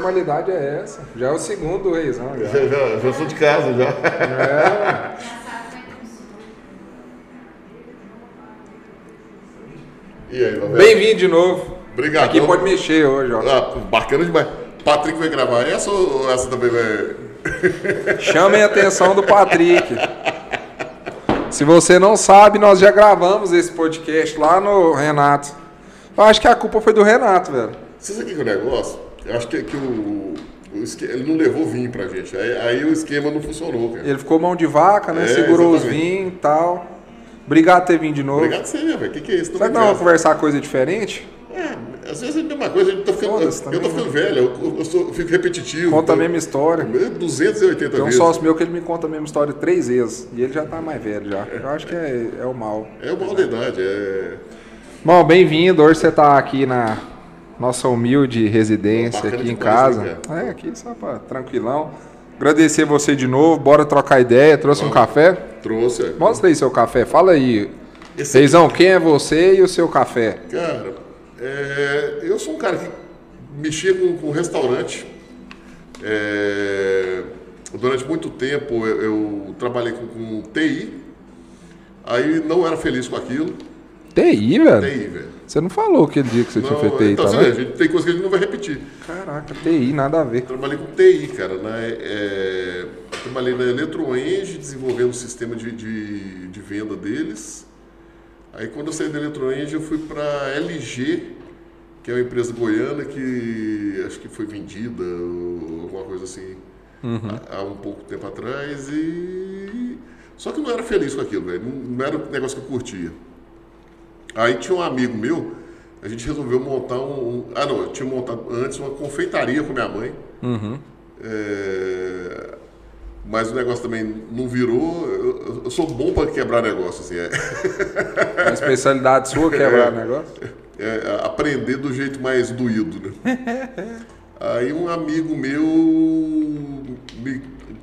formalidade é essa? Já é o segundo reizão. Já. Já, já, já sou de casa já. É. E aí? Bem-vindo de novo. Obrigado. Aqui pode mexer hoje, ó. Ah, bacana demais. Patrick vai gravar essa ou essa também vai. Chamem a atenção do Patrick. Se você não sabe, nós já gravamos esse podcast lá no Renato. Eu acho que a culpa foi do Renato, velho. Você sabe o que é o negócio? Eu acho que, que o, o esque- ele não levou vinho pra gente. Aí, aí o esquema não funcionou, cara. Ele ficou mão de vaca, né? É, Segurou os exatamente. vinhos e tal. Obrigado por ter vindo de novo. Obrigado você, velho. O que, que é isso? Será que nós vamos conversar coisa diferente? É, às vezes é a mesma coisa, eu tô ficando, Foda-se eu também, tô ficando velho, eu, eu sou- eu fico repetitivo. Conta a mesma história. 280 Tem um vezes. sócio meu que ele me conta a mesma história três vezes. E ele já tá mais velho já. Eu acho que é, é o mal. É o mal da idade, é. Bom, bem-vindo. Hoje você tá aqui na nossa humilde residência Bacana aqui em casa. É, aqui só pra tranquilão. Agradecer você de novo. Bora trocar ideia. Trouxe um Vamos. café? Trouxe. é. Mostra aí seu café. Fala aí. Esse- Reizão, quem é você e o seu café? Cara, é, eu sou um cara que mexia com, com restaurante. É, durante muito tempo eu, eu trabalhei com, com TI. Aí não era feliz com aquilo. TI, velho? TI, velho. Você não falou aquele dia que você tinha Não, feito TI, então, tá vendo? gente tem coisa que a gente não vai repetir. Caraca, TI, nada a ver. Trabalhei com TI, cara. Né? É, trabalhei na EletroEng, desenvolvendo o sistema de, de, de venda deles. Aí quando eu saí da EletroEng, eu fui para LG, que é uma empresa goiana que acho que foi vendida ou alguma coisa assim há, há um pouco tempo atrás. E só que eu não era feliz com aquilo, velho. Não, não era um negócio que eu curtia. Aí tinha um amigo meu, a gente resolveu montar um. um- ah, não, eu tinha montado antes uma confeitaria com minha mãe. É, mas o negócio também não virou. Eu, eu sou bom para quebrar negócio, assim. É, A especialidade sua é quebrar negócio? é aprender do jeito mais doído, né? Aí um amigo meu, me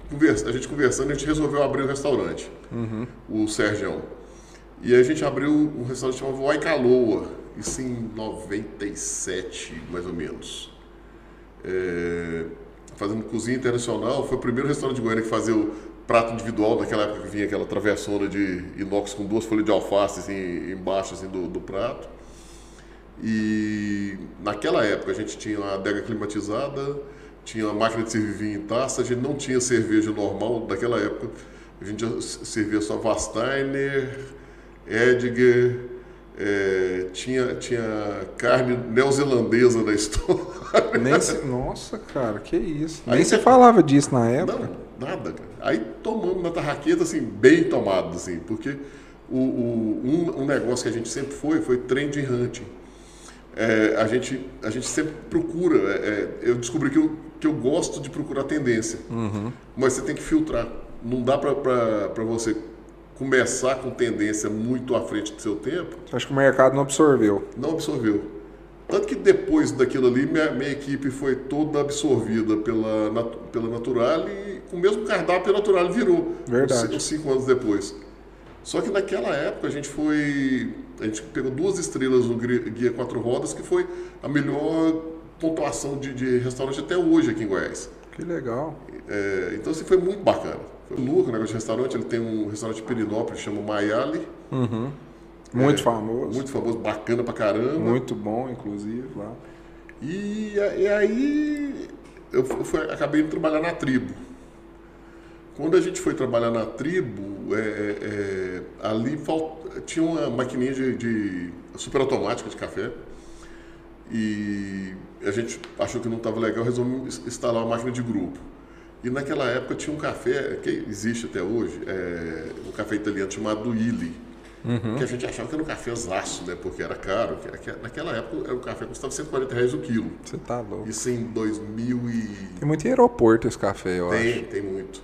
conversa, a gente conversando, a gente resolveu abrir um restaurante, o Sergião. E a gente abriu um restaurante chamado Waikaloa, isso em 97, mais ou menos. É, fazendo cozinha internacional, foi o primeiro restaurante de Goiânia que fazia o prato individual, naquela época que vinha aquela travessona de inox com duas folhas de alface assim, embaixo assim, do, do prato. E naquela época a gente tinha uma adega climatizada, tinha uma máquina de servir vinho em taça, a gente não tinha cerveja normal daquela época. A gente servia só Vasteiner, Edgar, eh, tinha, tinha carne neozelandesa na história. Nem se... Nossa, cara, que isso. Aí Nem você- se falava disso na época. Não, nada, cara. Aí tomamos na tarraqueta, assim, bem tomado, assim, porque o, o- um, um negócio que a gente sempre foi, foi trend hunting. É, a, gente, a gente sempre procura, é, é, eu descobri que eu, que eu gosto de procurar tendência, mas você tem que filtrar. Não dá para você começar com tendência muito à frente do seu tempo, Acho que o mercado não absorveu. não absorveu. Tanto que depois daquilo ali, minha, minha equipe foi toda absorvida pela, pela Natural e com o mesmo cardápio a Natural virou. Verdade. Uns, cinco anos depois. Só que naquela época a gente foi. A gente pegou duas estrelas no Guia Quatro Rodas, que foi a melhor pontuação de, de restaurante até hoje aqui em Goiás. Que legal. É, então assim, foi muito bacana. O negócio de restaurante. Ele tem um restaurante em Pirinópolis, chama Maiali. Muito É, famoso. Muito... Muito famoso, bacana pra caramba. bom, inclusive, lá. E, e aí eu fu- fui- acabei indo trabalhar na tribo. Quando a gente foi trabalhar na tribo, é, é, ali fal- tinha uma maquininha de, de super automática de café. E a gente achou que não estava legal, resolvemos instalar uma máquina de grupo. E naquela época tinha um café, que existe até hoje, é, um café italiano chamado Illy. Que a gente achava que era um café zaço, né? Porque era caro. que- que- Naquela época um café custava 140 reais o quilo. Você tá louco. Isso em 2000 e... Tem muito em aeroporto esse café, eu Tem, acho. tem muito.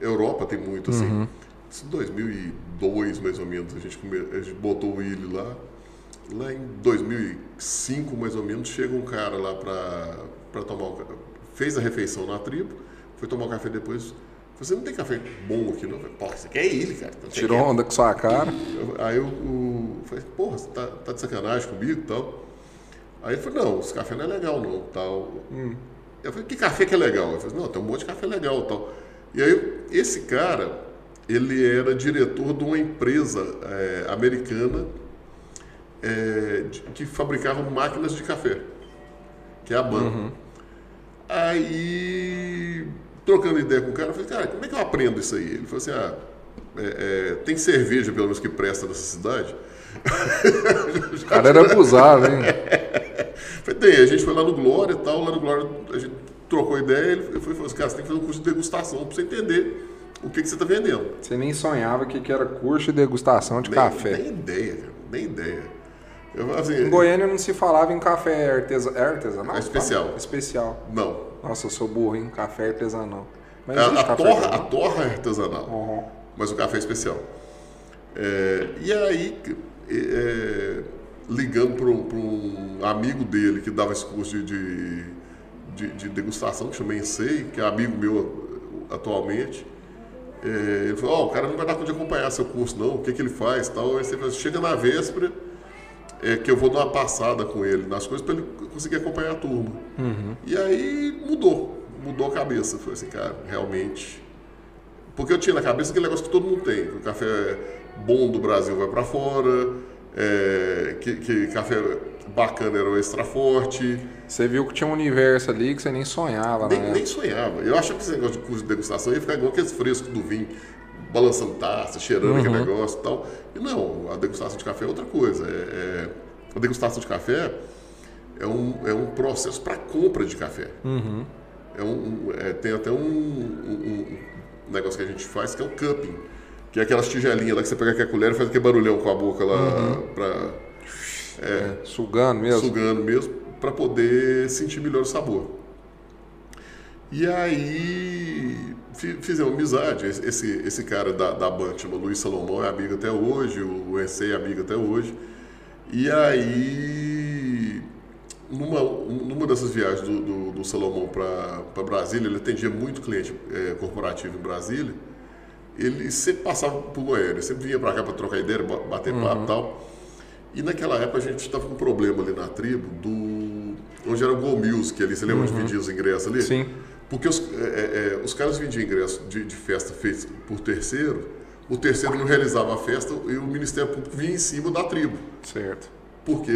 Europa tem muito, assim. Isso em 2002, mais ou menos, a gente, a gente botou o Willy lá. Lá em 2005, mais ou menos, chega um cara lá pra tomar o... Fez a refeição na tribo, foi tomar o café depois. Falei, Você não tem café bom aqui, não? Falei, Pô, isso aqui é ele, cara. Então, Tirou quer?" onda com sua cara. Aí eu, eu falei, porra, você tá, tá de sacanagem comigo e tal? Aí ele falou, não, esse café não é legal não, tal. Eu falei, que café que é legal? Eu falei, não, tem um monte de café legal e tal. E aí, esse cara, ele era diretor de uma empresa é, americana é, de, que fabricava máquinas de café, que é a BAN. Uhum. Aí, trocando ideia com o cara, eu falei, cara, como é que eu aprendo isso aí? Ele falou assim, ah, é, é tem cerveja, pelo menos, que presta nessa cidade? o cara era abusado, hein? falei, tem, a gente foi lá no Glória e tal, lá no Glória a gente trocou ideia, ele foi falou assim, cara, você tem que fazer um curso de degustação para você entender o que, que você está vendendo. Você nem sonhava que, que era curso de degustação de nem, café. Nem ideia, cara, nem ideia. Eu, assim, em Goiânia não se falava em café artesa, é artesanal? É especial. Fala? Especial. Não. Nossa, eu sou burro, hein? Café artesanal. Mas a, a torra, a torra é artesanal, uhum. mas o café é especial. É, e aí, é, ligando para um amigo dele que dava esse curso de, de, de degustação, que chama Ensei, que é amigo meu atualmente, é, ele falou, oh, o cara não vai dar conta de acompanhar seu curso não, o que, que ele faz tal. Aí você fala, chega na véspera, é, que eu vou dar uma passada com ele nas coisas para ele conseguir acompanhar a turma. Uhum. E aí mudou, mudou a cabeça. Foi assim, cara, realmente. Porque eu tinha na cabeça aquele negócio que todo mundo tem, que o café bom do Brasil vai para fora, é, que, que café bacana era o extra forte. Você viu que tinha um universo ali que você nem sonhava, nem, né? Nem sonhava. Eu achava que esse negócio de curso de degustação ia ficar igual aqueles frescos do vinho, balançando taça, cheirando uhum. aquele negócio e tal. E não, a degustação de café é outra coisa. É, é, a degustação de café é um, é um processo para compra de café. Uhum. É um, é, tem até um, um, um, negócio que a gente faz que é o cupping, que é aquelas tigelinhas lá que você pega aquela colher e faz aquele barulhão com a boca lá uhum. para é, é, sugando mesmo. Sugando mesmo para poder sentir melhor o sabor. E aí fizemos amizade. Esse, esse cara da, da banda chama Luiz Salomão, é amigo até hoje, o EC é amigo até hoje. E aí, numa, numa dessas viagens do, do, do Salomão para Brasília, ele atendia muito cliente é, corporativo em Brasília. Ele sempre passava por Goiânia, sempre vinha para cá para trocar ideia, bater uhum. papo e tal. E naquela época a gente estava com um problema ali na tribo do. onde era o Go Music ali, você lembra uhum. onde vendia os ingressos ali? Sim. Porque os, é, é, é, os caras vendiam ingresso de, de festa feita por terceiro, o terceiro não realizava a festa e o Ministério Público vinha em cima da tribo. Certo. Porque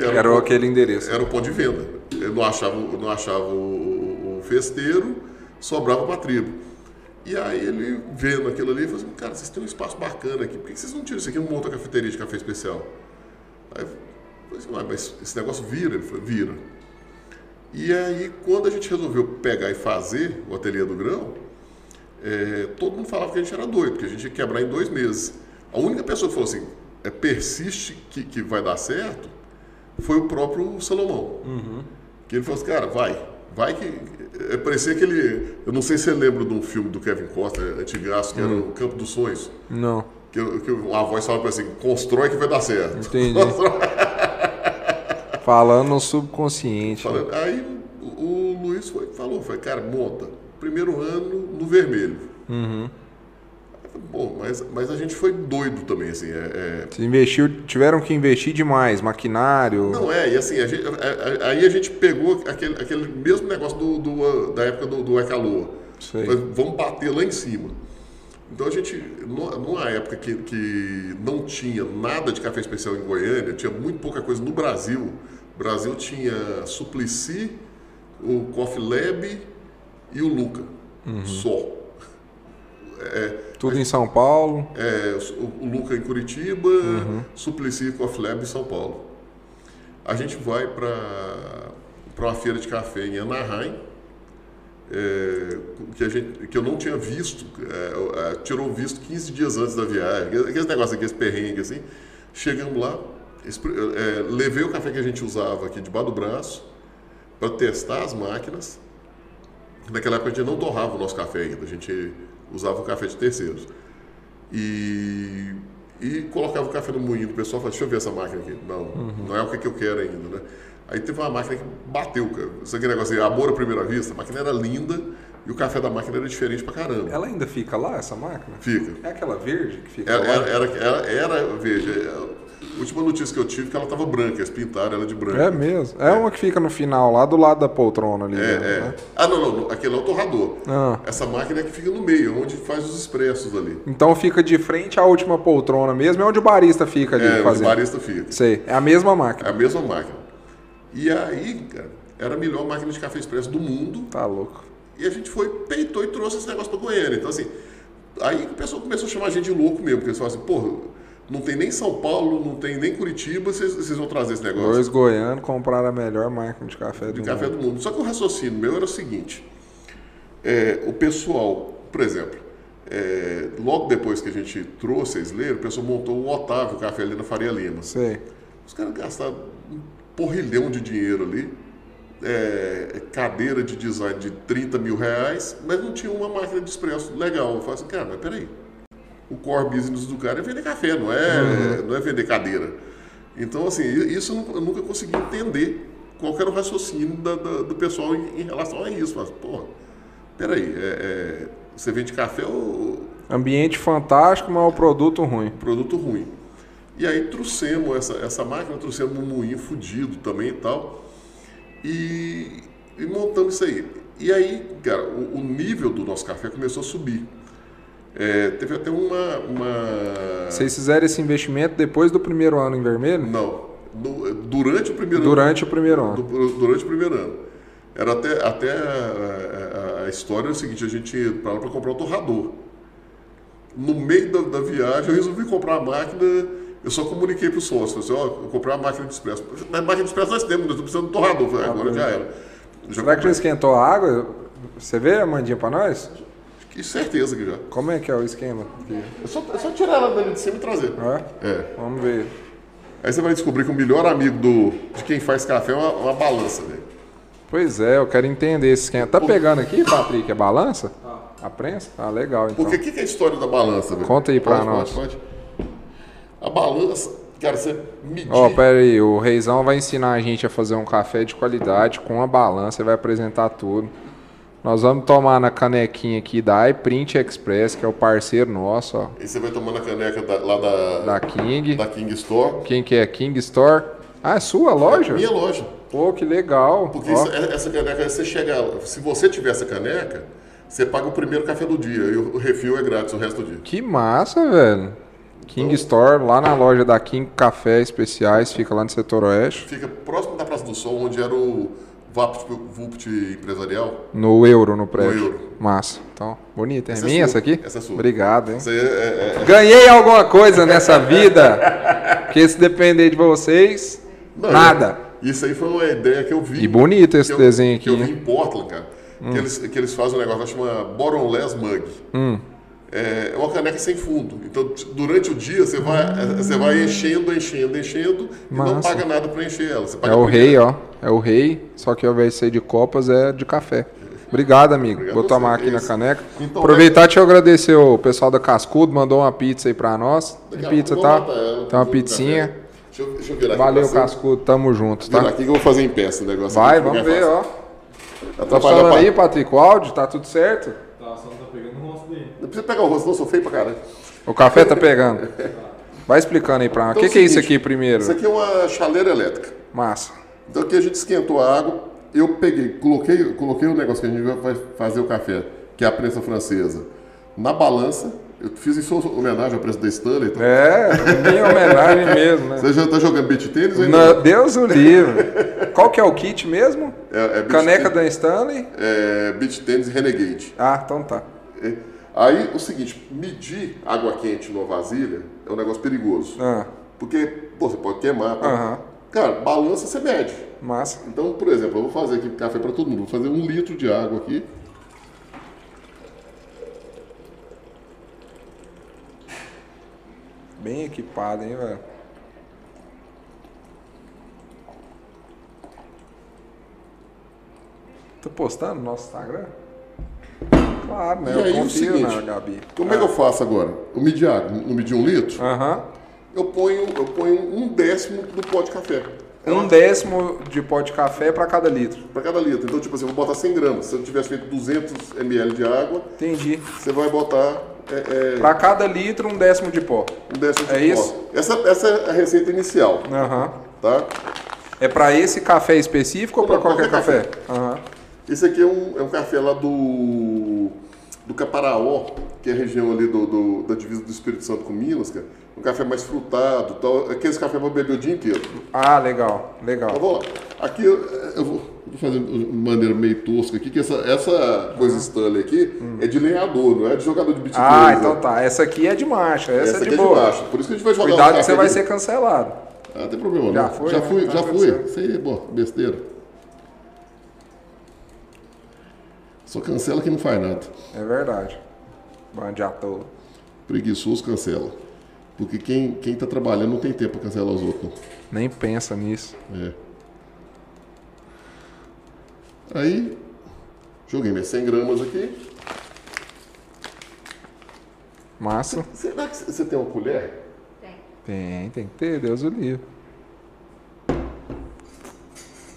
era, era o, aquele endereço. Era o ponto de venda. Ele não achava, não achava o, o festeiro, sobrava para a tribo. E aí ele vendo aquilo ali, falou assim, cara, vocês têm um espaço bacana aqui, por que vocês não tiram isso aqui e não montam a cafeteria de café especial? Aí eu falei assim, mas esse negócio vira? Ele falou, vira. E aí, quando a gente resolveu pegar e fazer o ateliê do grão, é, todo mundo falava que a gente era doido, que a gente ia quebrar em dois meses. A única pessoa que falou assim, é, persiste que, que vai dar certo, foi o próprio Salomão. Uhum. Que ele falou assim, cara, vai, vai que. É, parecia que ele. Eu não sei se você lembra de um filme do Kevin Costa, antigaço, que hum. era o Campo dos Sonhos. Não. Que, que a voz falava assim, constrói que vai dar certo. Entendi. Falando no subconsciente. Falando, aí o, Luiz foi, falou, foi, cara, monta. Primeiro ano no vermelho. Uhum. Bom, mas, mas a gente foi doido também, assim. É, é... investiu, tiveram que investir demais, maquinário. Não, é, e assim, a gente, a, a, aí a gente pegou aquele, aquele mesmo negócio do, do da época do, do Ecalor. Vamos bater lá em cima. Então a gente, numa época que, que não tinha nada de café especial em Goiânia, tinha muito pouca coisa no Brasil. O Brasil tinha Suplicy, o Coffee Lab e o Luca. Uhum. Só. É, Tudo em São Paulo? É, o, o Luca em Curitiba, uhum. Suplicy e Coffee Lab em São Paulo. A gente vai para uma feira de café em Anaheim, é, que, a gente, que eu não tinha visto, é, é tirou visto 15 dias antes da viagem, aqueles negócios, aqueles perrengues assim. Chegamos lá, é, levei o café que a gente usava aqui debaixo do braço para testar as máquinas. Naquela época a gente não torrava o nosso café ainda, a gente usava o café de terceiros. E, e colocava o café no moinho do pessoal, falava, deixa eu ver essa máquina aqui. Não, uhum. não é o que eu quero ainda, né? Aí teve uma máquina que bateu, cara. Isso aqui negócio de amor à primeira vista, a máquina era linda e o café da máquina era diferente pra caramba. Ela ainda fica lá, essa máquina? Fica. É aquela verde que fica era, lá? Era, era, era, era verde. A última notícia que eu tive é que ela tava branca, eles pintaram ela de branca. É mesmo. É, uma que fica no final, lá do lado da poltrona ali. É, né? é. Ah, não, não, aquele é o torrador. Ah. Essa máquina é que fica no meio, onde faz os expressos ali. Então fica de frente à última poltrona mesmo, é onde o barista fica ali É, onde o fazendo. barista fica. Sei, é a mesma É máquina. a mesma máquina. E aí, cara, era a melhor máquina de café expresso do mundo. Tá louco. E a gente foi, peitou e trouxe esse negócio pra Goiânia. Então, assim, aí o pessoal começou a chamar a gente de louco mesmo, porque eles falaram assim, porra, não tem nem São Paulo, não tem nem Curitiba, vocês, vão trazer esse negócio Dois goianos compraram a melhor máquina de café de do café mundo. do mundo. Só que o raciocínio meu era o seguinte: é, o pessoal, por exemplo, é, logo depois que a gente trouxe a Slayer, o pessoal montou o Otávio Café ali na Faria Lima. Sei. Os caras gastaram um porrilhão de dinheiro ali, é, cadeira de design de 30 mil reais, mas não tinha uma máquina de expresso legal. Eu falei assim, cara, mas peraí. O core business do cara é vender café, não é, não é vender cadeira. Então, assim, isso eu nunca- consegui entender qual era o raciocínio da- da- do pessoal em, em relação a isso. Mas, porra, peraí, é, é, você vende café ou, Ambiente fantástico, mas o produto ruim. produto ruim. E aí trouxemos essa, essa máquina, trouxemos um moinho fudido também e tal. E, e montamos isso aí. E aí, cara, o, o nível do nosso café começou a subir. É, teve até uma. uma... Vocês fizeram esse investimento depois do primeiro ano em vermelho? Não. no- durante o primeiro Durante o primeiro ano. ano. du- durante o primeiro ano. Era até, até a, a- a história é o seguinte, a gente ia para lá para comprar o torrador. No meio da, da viagem, eu resolvi comprar a máquina, eu só comuniquei para o sócio, falei assim, ó, eu comprei uma máquina de expresso. Mas máquina de expresso nós temos, nós estamos precisando de torrador. Falei, agora já era. Já Será que já comprei. esquentou a água? Você vê a mandinha pra nós? Que certeza que já. Como é que é o esquema? É só, é só tirar ela dali de cima e trazer. É? É. Vamos ver. Aí você vai descobrir que o melhor amigo do, de quem faz café é uma, uma balança, velho. Pois é, eu quero entender esse esquema. Tá pegando aqui, Patrick, a balança? A prensa? Ah, legal, então. Porque o que, que é a história da balança, velho? Conta aí pra Pode, nós. Pode, pode. A balança, cara, você medir. Ó, pera aí, o Reizão vai ensinar a gente a fazer um café de qualidade com a balança, ele vai apresentar tudo. Nós vamos tomar na canequinha aqui da iPrint Express, que é o parceiro nosso, ó, E você vai tomando a caneca da- lá da, da King. da King Store. Quem que é? King Store? Ah, é sua loja? Minha loja. Pô, que legal. Porque isso- é- essa caneca, você chega. Se você tiver essa caneca, você paga o primeiro café do dia e o, o refil é grátis o resto do dia. Que massa, velho. King Store, lá na loja da King Café Especiais, fica lá no setor oeste. Fica próximo da Praça do Sol, onde era o Vapt, Vupt empresarial. No euro, no prédio. euro. Massa. Então, bonita. É Essa é minha sua. essa aqui? Essa é sua. Obrigado, hein? É- é- é- Ganhei alguma coisa nessa vida, porque se depender de vocês, Não, nada. é- Isso aí foi uma ideia que eu vi. E bonito esse eu- desenho Que eu aqui, vi em Portland, cara. Que, eles, que eles fazem um negócio que chama Bottomless Mug. Hum. É é uma caneca sem fundo. Então, durante o dia, você vai, é, você vai enchendo, enchendo, enchendo e não Massa. paga nada para encher ela. Você paga É o rei, ó. É o rei, só que ao invés de ser de copas, é de café. Obrigado, amigo. Obrigado Vou a tomar aqui na caneca. Então, Aproveitar e te agradecer o pessoal da Cascudo, mandou uma pizza aí pra nós. Tem pizza, tá? ela, Tem uma pizzinha. café. Deixa eu, deixa eu virar aqui Valeu, cima. Cascudo. Tamo junto, Virar tá? aqui que eu vou fazer em pé esse negócio. Vai, aqui, vamos ver, fácil. ó. Tá falando aí. Patrick, o áudio? Tá tudo certo? Tá, só não tá pegando o rosto dele. Não precisa pegar o rosto, não, sou feio pra caralho. O café tá pegando. Vai explicando aí pra nós. O Então que, é que é isso aqui primeiro? Isso aqui é uma chaleira elétrica. Massa. Então aqui a gente esquentou a água, eu peguei, coloquei, coloquei o negócio que a gente vai fazer o café, que é a prensa francesa, na balança. Eu fiz isso em homenagem ao preço da Stanley. Então, É, minha homenagem mesmo, né? Você já tá jogando beat tênis Na- ainda não? Deus o livre. Qual que é o kit mesmo? É, é Caneca tênis- da Stanley? é, beach tênis Renegade. Ah, então tá. Aí o seguinte, medir água quente numa vasilha é um negócio perigoso. Ah, Porque, pô, você pode queimar. tá? Cara, balança você mede. massa. Então, por exemplo, eu vou fazer aqui café para todo mundo. Vou fazer um litro de água aqui. Bem equipado, hein, velho? Tá postando no nosso Instagram? Claro, né? E aí, Eu o confio seguinte, na Gabi. Como é que eu faço agora? Eu medi água, não medi um litro, Aham. eu ponho, eu ponho um décimo do pó de café. Um décimo de pó de café pra cada litro. Para cada litro. Então, tipo assim, eu vou botar 100 gramas. Se eu tivesse feito 200 ml de água, Entendi. você vai botar é, é, Pra cada litro, um décimo de pó. um décimo de É pó. isso? Essa, essa é a receita inicial, Aham. tá? É pra esse café específico ou Não, qualquer, qualquer café? Aham. Esse aqui é um, é um café lá do, do Caparaó, que é a região ali do, do- da divisa do Espírito Santo com Minas, cara. Um café mais frutado, tal. Aqueles café pra beber o dia inteiro. Ah, legal, Então legal. vamos lá. Aqui eu, eu vou, vou fazer de maneira meio tosca aqui, que essa, essa coisa Stanley aqui é de lenhador, não é de jogador de beat Ah, tênis, então né? tá. Essa aqui é de marcha, essa, Essa é aqui de é de boa. baixo. Por isso que a gente vai jogar Cuidado um que você vai de- ser cancelado. Ah, não tem problema, Já não. foi, já né? fui, Tá já fui. Isso aí é bom, besteira. Só cancela quem não faz nada. É verdade. Bando de ator. Preguiçoso cancela. Porque quem, quem tá trabalhando não tem tempo pra cancelar os outros. Nem pensa nisso. É. Aí, joguei minhas 100 gramas aqui. Massa. Será que você tem uma colher? Tem, tem que ter, Deus o livre.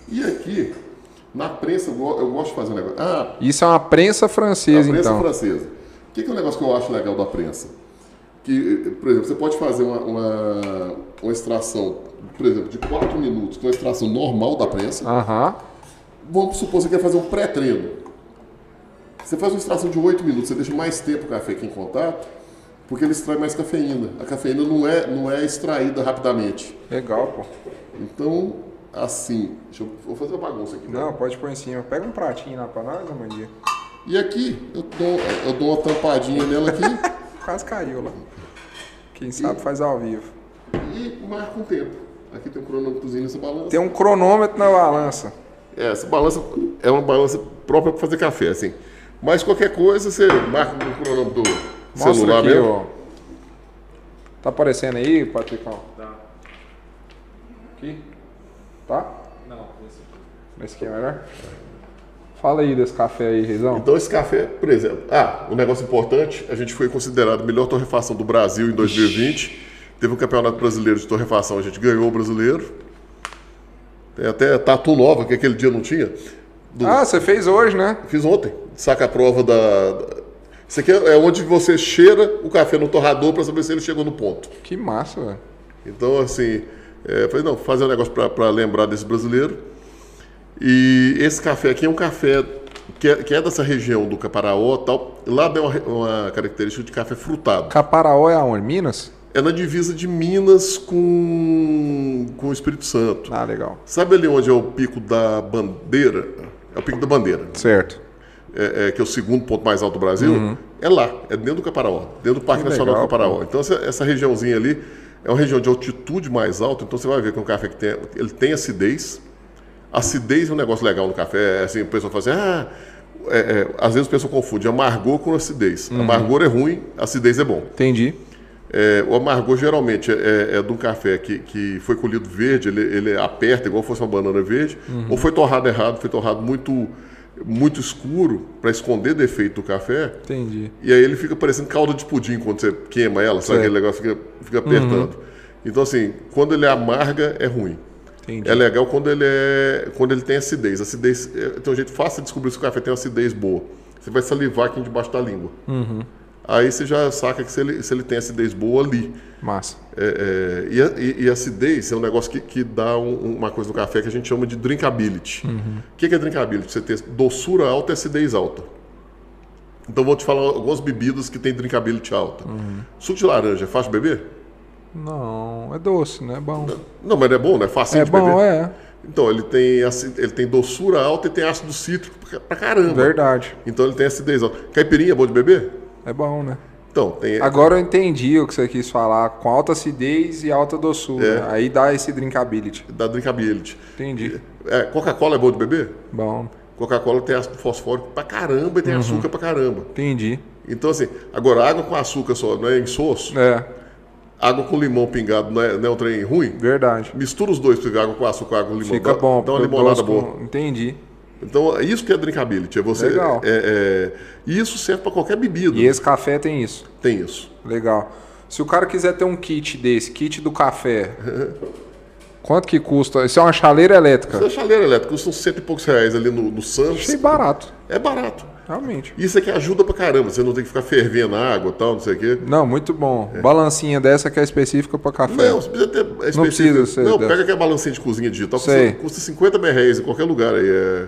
E aqui, na prensa, eu go- eu gosto de fazer um negócio. Ah, Isso é uma prensa a francesa, prensa então. francesa. O que que é um negócio que eu acho legal da prensa? Que, por exemplo, você pode fazer uma, uma, uma extração, por exemplo, de 4 minutos, com a extração normal da prensa. Aham. Vamos supor que você quer fazer um pré-treino. Você faz uma extração de 8 minutos, você deixa mais tempo o café aqui em contato, porque ele extrai mais cafeína. A cafeína não é, não é extraída rapidamente. Legal, pô. Então, assim, deixa eu vou fazer uma bagunça aqui. né? Não, pode pôr em cima. Pega um pratinho lá pra nós, Amandia. E aqui, eu dou, eu dou uma tampadinha nela aqui Quase caiu lá. Quem sabe faz ao vivo. e marca um tempo. Aqui tem um cronômetrozinho nessa balança. Tem um cronômetro na balança. É, essa balança é uma balança própria para fazer café, assim. Mas qualquer coisa, você marca no cronômetro do Mostra celular aqui, mesmo. ó. Tá aparecendo aí, Patricão? Tá. Aqui? Tá? Não, esse aqui. Esse aqui é melhor? Fala aí desse café aí, Reizão. Então esse café, por exemplo, ah, um negócio importante, a gente foi considerado a melhor torrefação do Brasil em 2020. Teve um campeonato brasileiro de torrefação, a gente ganhou o brasileiro. Tem até tatu nova, que aquele dia não tinha. Do- Ah, você fez hoje, né? Fiz ontem. Saca a prova da. da- Isso aqui é onde você cheira o café no torrador para saber se ele chegou no ponto. Que massa, velho. Então, assim, é, falei, não, fazer um negócio para lembrar desse brasileiro. E esse café aqui é um café que é, que é dessa região do Caparaó tal. Lá tem uma, uma característica de café frutado. Caparaó é aonde? Minas? É na divisa de Minas com, com o Espírito Santo. Ah, legal. Sabe ali onde é o Pico da Bandeira? É o Pico da Bandeira. Certo. é, é, que é o segundo ponto mais alto do Brasil, é lá, é dentro do Caparaó, dentro do Parque Que Nacional legal, do Caparaó. Então essa, essa regiãozinha ali é uma região de altitude mais alta, então você vai ver que é um café que tem, ele tem acidez. Acidez é um negócio legal no café, é assim, o pessoal fala assim, ah, é, é, às vezes o pessoal confunde amargor com acidez. Amargor é ruim, acidez é bom. Entendi. É, o amargor geralmente é, é de um café que, que foi colhido verde, ele, ele aperta igual fosse uma banana verde, ou foi torrado errado, foi torrado muito, muito escuro para esconder defeito do café. Entendi. E aí ele fica parecendo calda de pudim quando você queima ela, sabe? Sei. Aquele negócio fica, fica apertando. Então, assim, quando ele é amarga, é ruim. Entendi. É legal quando ele, é, quando ele tem acidez. Acidez é, tem um jeito fácil de descobrir se o café tem acidez boa. Você vai salivar aqui debaixo da língua. Aí você já saca que se ele, se ele tem acidez boa ali. Massa. É, é, e, a, e- e acidez é um negócio que, que dá um- uma coisa no café que a gente chama de drinkability. O que, que é drinkability? Você ter doçura alta e acidez alta. Então vou te falar algumas bebidas que tem drinkability alta. Suco de laranja, é fácil de beber? Não, é doce, né? É bom. Não, mas é bom, né? É fácil É de bom, beber. é. Então, ele tem, ele tem doçura alta e tem ácido cítrico pra caramba. Verdade. Então ele tem acidez alta. Caipirinha é bom de beber? É bom, né? Então, tem. Agora eu entendi o que você quis falar, com alta acidez e alta doçura. É. Aí dá esse drinkability. Da drinkability. Entendi. É, Coca-Cola é bom de beber? Bom, Coca-Cola tem ácido fosfórico pra caramba e tem açúcar pra caramba. entendi. Então, assim, agora água com açúcar só, não é insosso? É, Água com limão pingado não é, não é um trem ruim? verdade. Mistura os dois, água com açúcar, água com limão. Fica dá, bom. Dá uma limonada doce com- boa. Entendi. Então, é isso que é drinkability. É você, Legal. É, é, isso serve pra qualquer bebida. E esse café tem isso. Tem isso. Legal. Se o cara quiser ter um kit desse, kit do café, Quanto que custa? Isso é uma chaleira elétrica. Essa chaleira elétrica custa uns cento e poucos reais ali no, no Santos. Achei barato, É barato. realmente. Isso aqui ajuda pra caramba. Você não tem que ficar fervendo a água e tal, não sei o quê. Não, muito bom. Balancinha dessa que é específica para café. Não, você precisa ter. É precisa específico. ser Não, dessa. pega aquela balancinha de cozinha digital. Sei. Custa, custa 50 mil reais em qualquer lugar aí. É...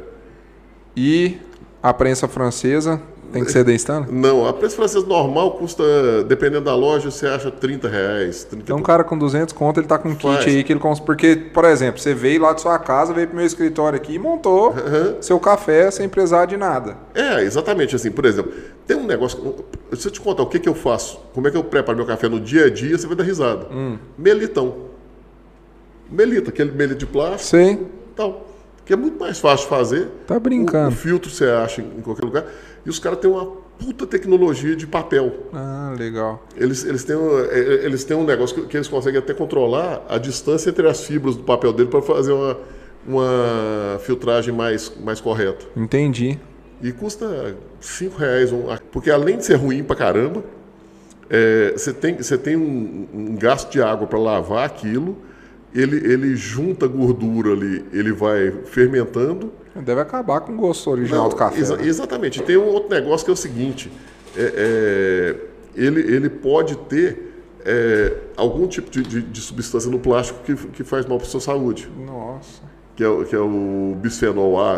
E a prensa francesa tem que ser da Stanley? Não, a preço francês normal custa, dependendo da loja, você acha 30 reais. 30 e Então, um cara com 200 conto, ele tá com um kit Faz. aí que ele cons... Porque, por exemplo, você veio lá de sua casa, veio pro meu escritório aqui e montou seu café sem precisar de nada. É, exatamente assim. Por exemplo, tem um negócio. Se eu te contar o que, que eu faço, como é que eu preparo meu café no dia a dia, você vai dar risada. Hum. Melitão. Melita, aquele melito de plástico Sei, tal. Que é muito mais fácil de fazer. tá brincando. O, o filtro você acha em qualquer lugar. E os caras têm uma puta tecnologia de papel. Ah, legal. Eles, eles, têm, um, é, é, eles têm um negócio que, que eles conseguem até controlar a distância entre as fibras do papel dele para fazer uma, uma filtragem mais, mais correta. Entendi. E custa 5 reais. Um, porque além de ser ruim pra caramba, é, você tem, você tem um, um gasto de água para lavar aquilo, ele, ele junta gordura ali, ele vai fermentando. Deve acabar com o gosto original Não, do café. exa- né? exatamente. Tem um outro negócio que é o seguinte: é, é, ele, ele pode ter é, algum tipo de, de- de substância no plástico que, que faz mal para sua saúde, Nossa. que é, o- que é o bisfenol A,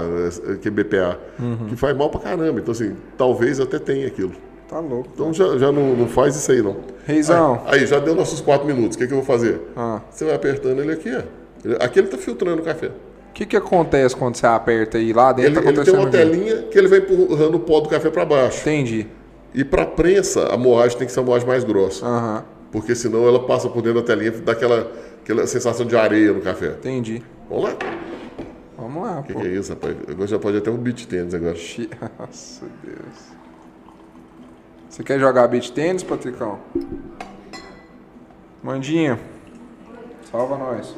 é, que é BPA, Uhum. que faz mal para caramba. Então, assim, talvez até tenha aquilo. Tá louco. Então já, já não, não faz isso aí, não. Reizão. Aí, aí, já deu nossos quatro minutos. O que, que eu vou fazer? Ah. Você vai apertando ele aqui, ó. Aqui ele está filtrando o café. O que que acontece quando você aperta aí lá dentro? Ele, tá ele tem uma o telinha que ele vai empurrando o pó do café para baixo. Entendi. E para prensa, a moagem tem que ser uma moagem mais grossa. Aham. Porque senão ela passa por dentro da telinha e dá aquela, aquela sensação de areia no café. Entendi. Vamos lá? Vamos lá, O que, pô. que é isso, rapaz? Agora já pode até um beat tênis agora. Nossa, Deus. Você quer jogar beat tênis, Patricão? Mandinha. Salva nós.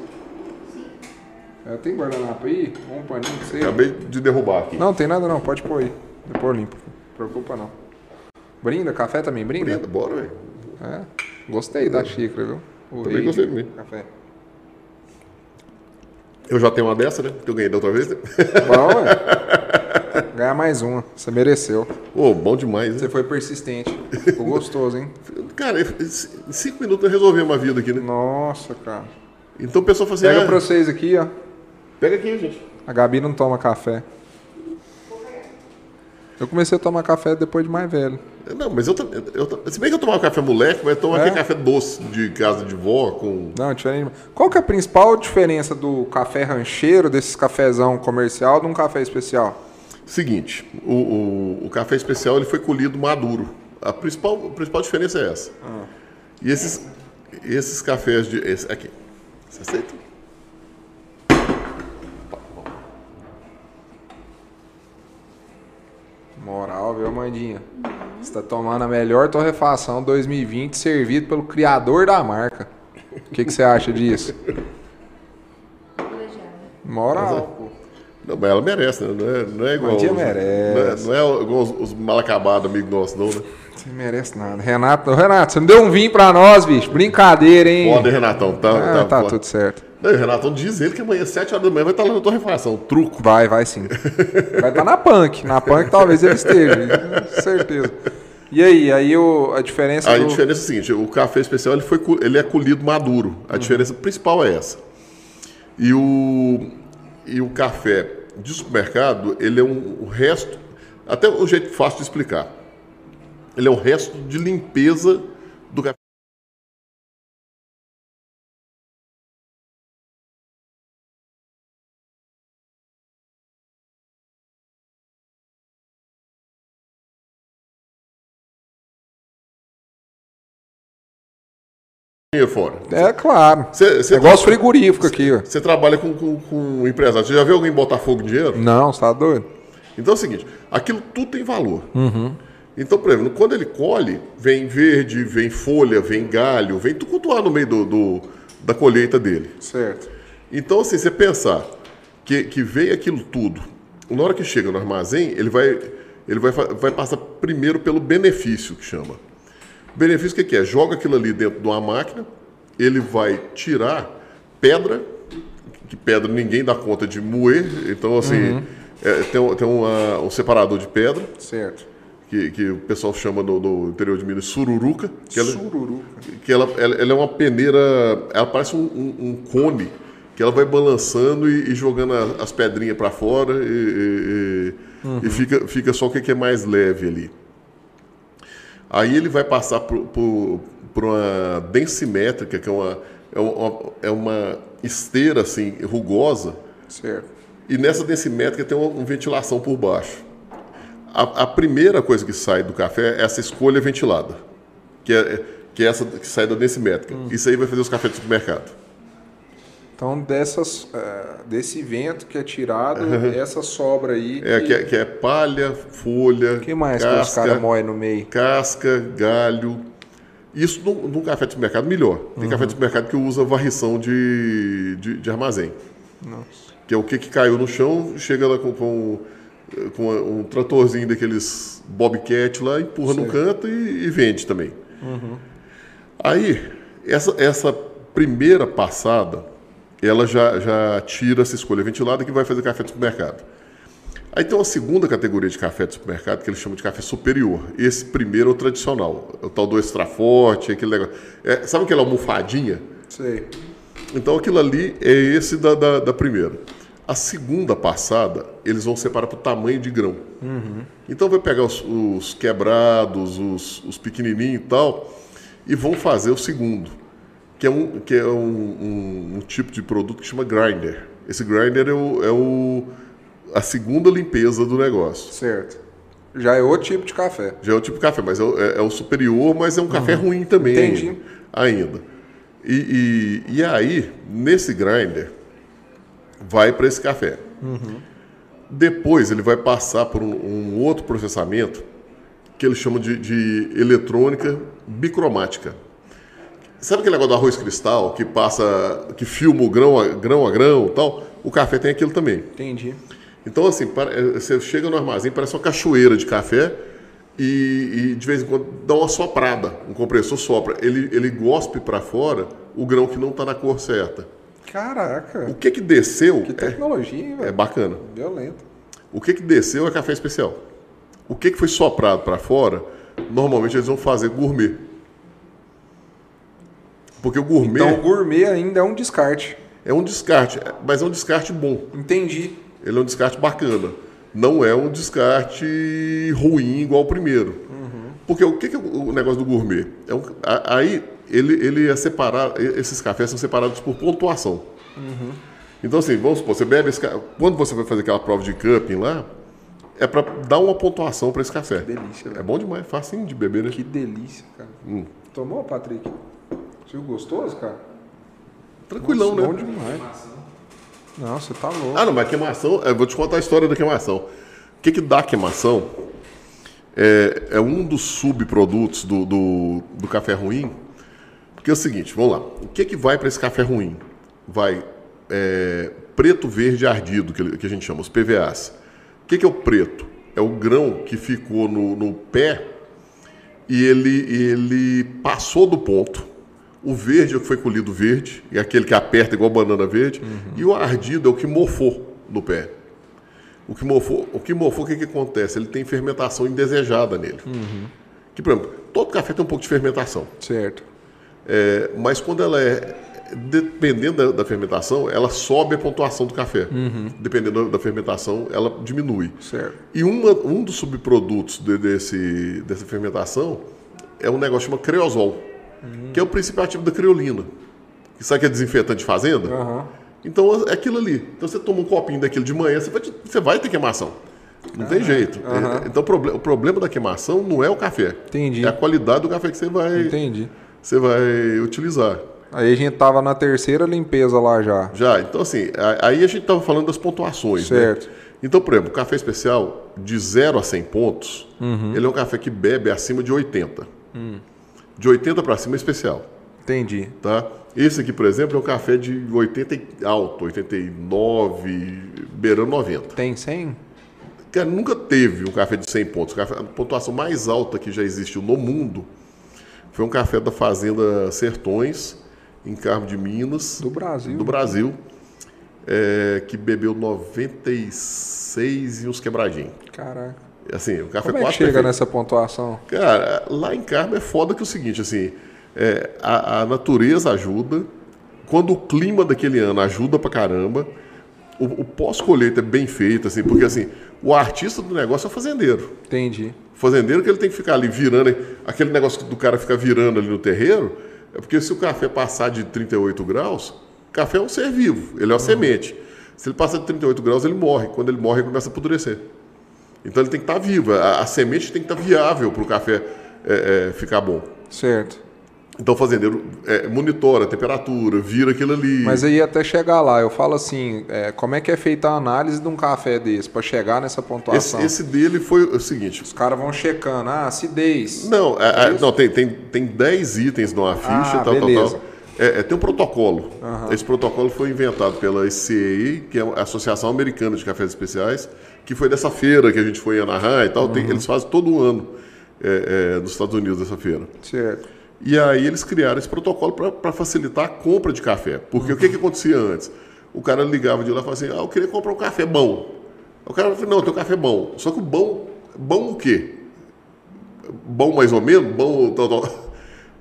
É, tem guardanapo aí? Um paninho você. Acabei de derrubar aqui. Não, tem nada não, pode pôr aí. Depois limpo. Não preocupa não. Brinda? Café também brinda? Brinda, bora, velho. É. Gostei da xícara, viu? O Também rei gostei também. Café. Eu já tenho uma dessa, né? Que eu ganhei da outra vez, né? Bom, ué. Ganhar mais uma. Você mereceu. Ô, bom demais, Você foi persistente. Ficou gostoso, hein? Cara, em cinco minutos eu resolvi uma vida aqui, né? Nossa, cara. Então o pessoal fala assim, Pega ah, pra vocês aqui, ó. pega aqui, gente. A Gabi não toma café. Eu comecei a tomar café depois de mais velho. Não, mas eu, também- eu, se bem que eu tomava café moleque, mas eu tomava É? aquele café doce de casa de vó com... Não, diferente. Qual que é a principal diferença do café rancheiro, desses cafezão comercial, de um café especial? Seguinte, o, o, o café especial ele foi colhido maduro. A principal, a principal diferença é essa. E esses, esses cafés de. Esse, aqui. Você aceita? Moral, viu, Mandinha? Você tá tomando a melhor torrefação 2020 servido pelo criador da marca. O que, que você acha disso? Moral, pô. Não, mas ela merece, né? Não é, não é igual. Mandinha os- merece. Não é, não é igual os, os mal acabados, amigos nossos, não, né? Você merece nada. Renato, Renato, você não deu um vinho pra nós, bicho. Brincadeira, hein? Hein, Renatão? Tá, Ah, tá, tá tudo certo. Não, o Renatão diz ele que amanhã, às 7 horas da manhã, vai estar lá na torrefação. Truco. Vai, vai sim. Vai estar na punk. Na punk talvez ele esteja. Certeza. E aí, aí o, a diferença A do... diferença é a seguinte: o café especial ele, foi, ele é colhido maduro. A diferença principal é essa. E o, e o café de supermercado, ele é um, o resto, até um jeito fácil de explicar. Ele é o resto de limpeza fora. É claro. Cê- cê- Negócio frigorífico aqui, ó. Você trabalha com, com, com empresário. Você já viu alguém botar fogo em dinheiro? Não, você tá doido? Então é o seguinte, aquilo tudo tem valor. Então, por exemplo, quando ele colhe, vem verde, vem folha, vem galho, vem tudo quanto há no meio do, do- da colheita dele. Certo. Então, assim, você pensar que, que veio aquilo tudo, na hora que chega no armazém, ele vai, ele vai, vai passar primeiro pelo benefício, que chama. Benefício o que, que é? Joga aquilo ali dentro de uma máquina, ele vai tirar pedra, que pedra ninguém dá conta de moer. Então, assim, é, tem, tem uma- um separador de pedra, Certo. que, que o pessoal chama no, no interior de Minas sururuca. Que ela, Sururuca. que ela, ela, ela é uma peneira, ela parece um, um- um cone, que ela vai balançando e, e jogando a- as pedrinhas para fora e, e- e- e fica, fica só o que que é mais leve ali. Aí ele vai passar por, por, por uma densimétrica, que é uma, é uma, é uma esteira assim, rugosa, Certo. e nessa densimétrica tem uma, uma ventilação por baixo. A, a primeira coisa que sai do café é essa escolha ventilada, que é, que é essa que sai da densimétrica. Isso aí vai fazer os cafés do supermercado. Então, dessas, eh, desse vento que é tirado, essa sobra aí. É, que, é, que é palha, folha, O que mais que os casca, caras moem no meio? casca, galho. Isso num, num café de supermercado melhor. Tem café de supermercado que usa varrição de, de, de armazém. Nossa. Que é o que, que caiu no chão, chega lá com, com, com um tratorzinho daqueles Bobcat lá, empurra no canto e, e vende também. Aí, essa, essa primeira passada, ela já, já tira essa escolha ventilada que vai fazer café de supermercado. Aí tem uma segunda categoria de café de supermercado que eles chamam de café superior. Esse primeiro é o tradicional, é o tal do extra forte, aquele negócio. É, sabe aquela almofadinha? Sei. Então aquilo ali é esse da, da, da primeira. A segunda passada, eles vão separar por tamanho de grão. Então vai pegar os, os quebrados, os, os pequenininhos e tal, e vão fazer o segundo, que é um, que é um, um- um tipo de produto que chama grinder. Esse grinder é, o, é o, a segunda limpeza do negócio. Certo. Já é outro tipo de café. Já é o tipo de café, mas é, o- é- é o superior, mas é um café ruim também. Entendi. Ainda. E, e, e aí, nesse grinder, vai para esse café. Depois ele vai passar por um, um outro processamento que eles chamam de, de eletrônica bicromática. Sabe aquele negócio do arroz cristal que passa, que filma o grão a grão, a grão e tal? O café tem aquilo também. Entendi. Então, assim, eh, você chega no armazém, parece uma cachoeira de café e, e de vez em quando dá uma soprada, um compressor sopra. Ele, ele gospe para fora o grão que não está na cor certa. Caraca. O que que desceu Que é, tecnologia, é velho? bacana. Violento. O que que desceu é café especial. O que que foi soprado para fora, normalmente eles vão fazer gourmet. Porque o gourmet Então o gourmet ainda é um descarte. é um descarte, mas é um descarte bom. Entendi. Ele é um descarte bacana. Não é um descarte ruim igual o primeiro. Porque o que, que é o negócio do gourmet? É um- aí ele, ele é separado, esses cafés são separados por pontuação. Então assim, vamos supor, você bebe esse quando você vai fazer aquela prova de cupping lá, é para dar uma pontuação para esse café. delícia, É bom demais, facinho de beber, né? Que delícia, cara. Hum. Tomou, Patrick? Você viu gostoso, cara? Tranquilão, Nossa, né? Bom demais. Não, você tá louco. Ah, não, mas queimação, eu vou te contar a história da queimação. O que, que dá queimação? É, é um dos subprodutos do, do, do café ruim. Porque é o seguinte, vamos lá. O que, que vai para esse café ruim? Vai é, preto, verde ardido, que, que a gente chama, os PVAs. O que, que é o preto? É o grão que ficou no, no pé e ele, ele passou do ponto. O verde é o que foi colhido verde, é aquele que aperta igual banana verde. E o ardido é o que mofou no pé. O que mofou, o que mofou, o que, que acontece? Ele tem fermentação indesejada nele. Que, por exemplo, todo café tem um pouco de fermentação. Certo. É, mas quando ela é. Dependendo da, da fermentação, ela sobe a pontuação do café. Dependendo da, da fermentação, ela diminui. Certo. E uma- um dos subprodutos de- desse, dessa fermentação é um negócio que chama creosol, que é o principal ativo da creolina. Que sabe que é desinfetante de fazenda? Aham. Então é aquilo ali. Então você toma um copinho daquilo de manhã, você vai, te- você vai ter queimação. Não tem jeito. É, Então o, proble- o problema da queimação não é o café. Entendi. É a qualidade do café que você vai, Entendi. você vai utilizar. Aí a gente tava na terceira limpeza lá já. Já, então assim, aí a gente estava falando das pontuações. né? Certo. Então, por exemplo, o café especial de 0 a 100 pontos, Uhum. ele é um café que bebe acima de 80. Hum. De 80 para cima é especial. Entendi. Tá? Esse aqui, por exemplo, é um café de 80 e alto, 89, beirando 90. Tem 100? Cara, nunca teve um café de 100 pontos. A pontuação mais alta que já existiu no mundo foi um café da Fazenda Sertões, em Carmo de Minas. Do Brasil. Do Brasil. é, que bebeu 96 e uns quebradinhos. Caraca. Assim, o café Como é que chega perfeito. nessa pontuação? Cara, lá em Carmo é foda que é o seguinte, assim, é, a, a natureza ajuda, quando o clima daquele ano ajuda pra caramba, o, o pós-colheita é bem feito, assim, porque assim, o artista do negócio é o fazendeiro. Entendi. O fazendeiro que ele tem que ficar ali virando, aquele negócio do cara ficar virando ali no terreiro, é porque se o café passar de 38 graus, café é um ser vivo, ele é uma semente. Se ele passar de 38 graus, ele morre. Quando ele morre, ele começa a apodrecer. Então ele tem que estar vivo. A, a semente tem que estar viável para o café é, é, ficar bom. Certo. Então o fazendeiro é, monitora a temperatura, vira aquilo ali. Mas aí até chegar lá, eu falo assim, é, como é que é feita a análise de um café desse para chegar nessa esse, pontuação? esse dele foi o seguinte. Os caras vão checando, ah, acidez. Não, é, é, não tem, tem, tem 10 itens numa ficha, Ah, tal, tal, beleza. tal. É, é, tem um protocolo. Esse protocolo foi inventado pela SCA, que é a Associação Americana de Cafés Especiais, que foi dessa feira que a gente foi em Anaheim e tal. Uhum. Tem- eles fazem todo ano é, é, nos Estados Unidos essa feira. Certo. E aí eles criaram esse protocolo para facilitar a compra de café. Porque o que, que acontecia antes? O cara ligava de lá e falava assim, ah, eu queria comprar um café bom. O cara falou, não, eu tenho um café bom. Só que o bom, bom o quê? Bom mais ou menos? Bom tal, tal.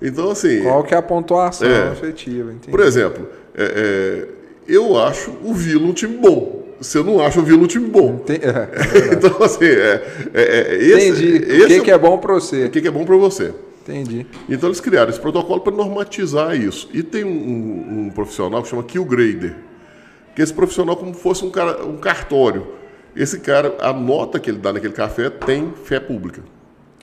Então, assim, Qual que é a pontuação É. efetiva, entendi. por exemplo, é, é, eu acho o Vila um time bom. Se eu não acho o Vila um time bom. Enten- é, então, assim, é, é, é, esse, entendi. esse o que, é que é bom para você? o que que é bom para você. Entendi. Então eles criaram esse protocolo para normatizar isso. E tem um, um- um profissional que chama Kill Grader, que esse profissional como fosse um, cara, um cartório. Esse cara, a nota que ele dá naquele café tem fé pública.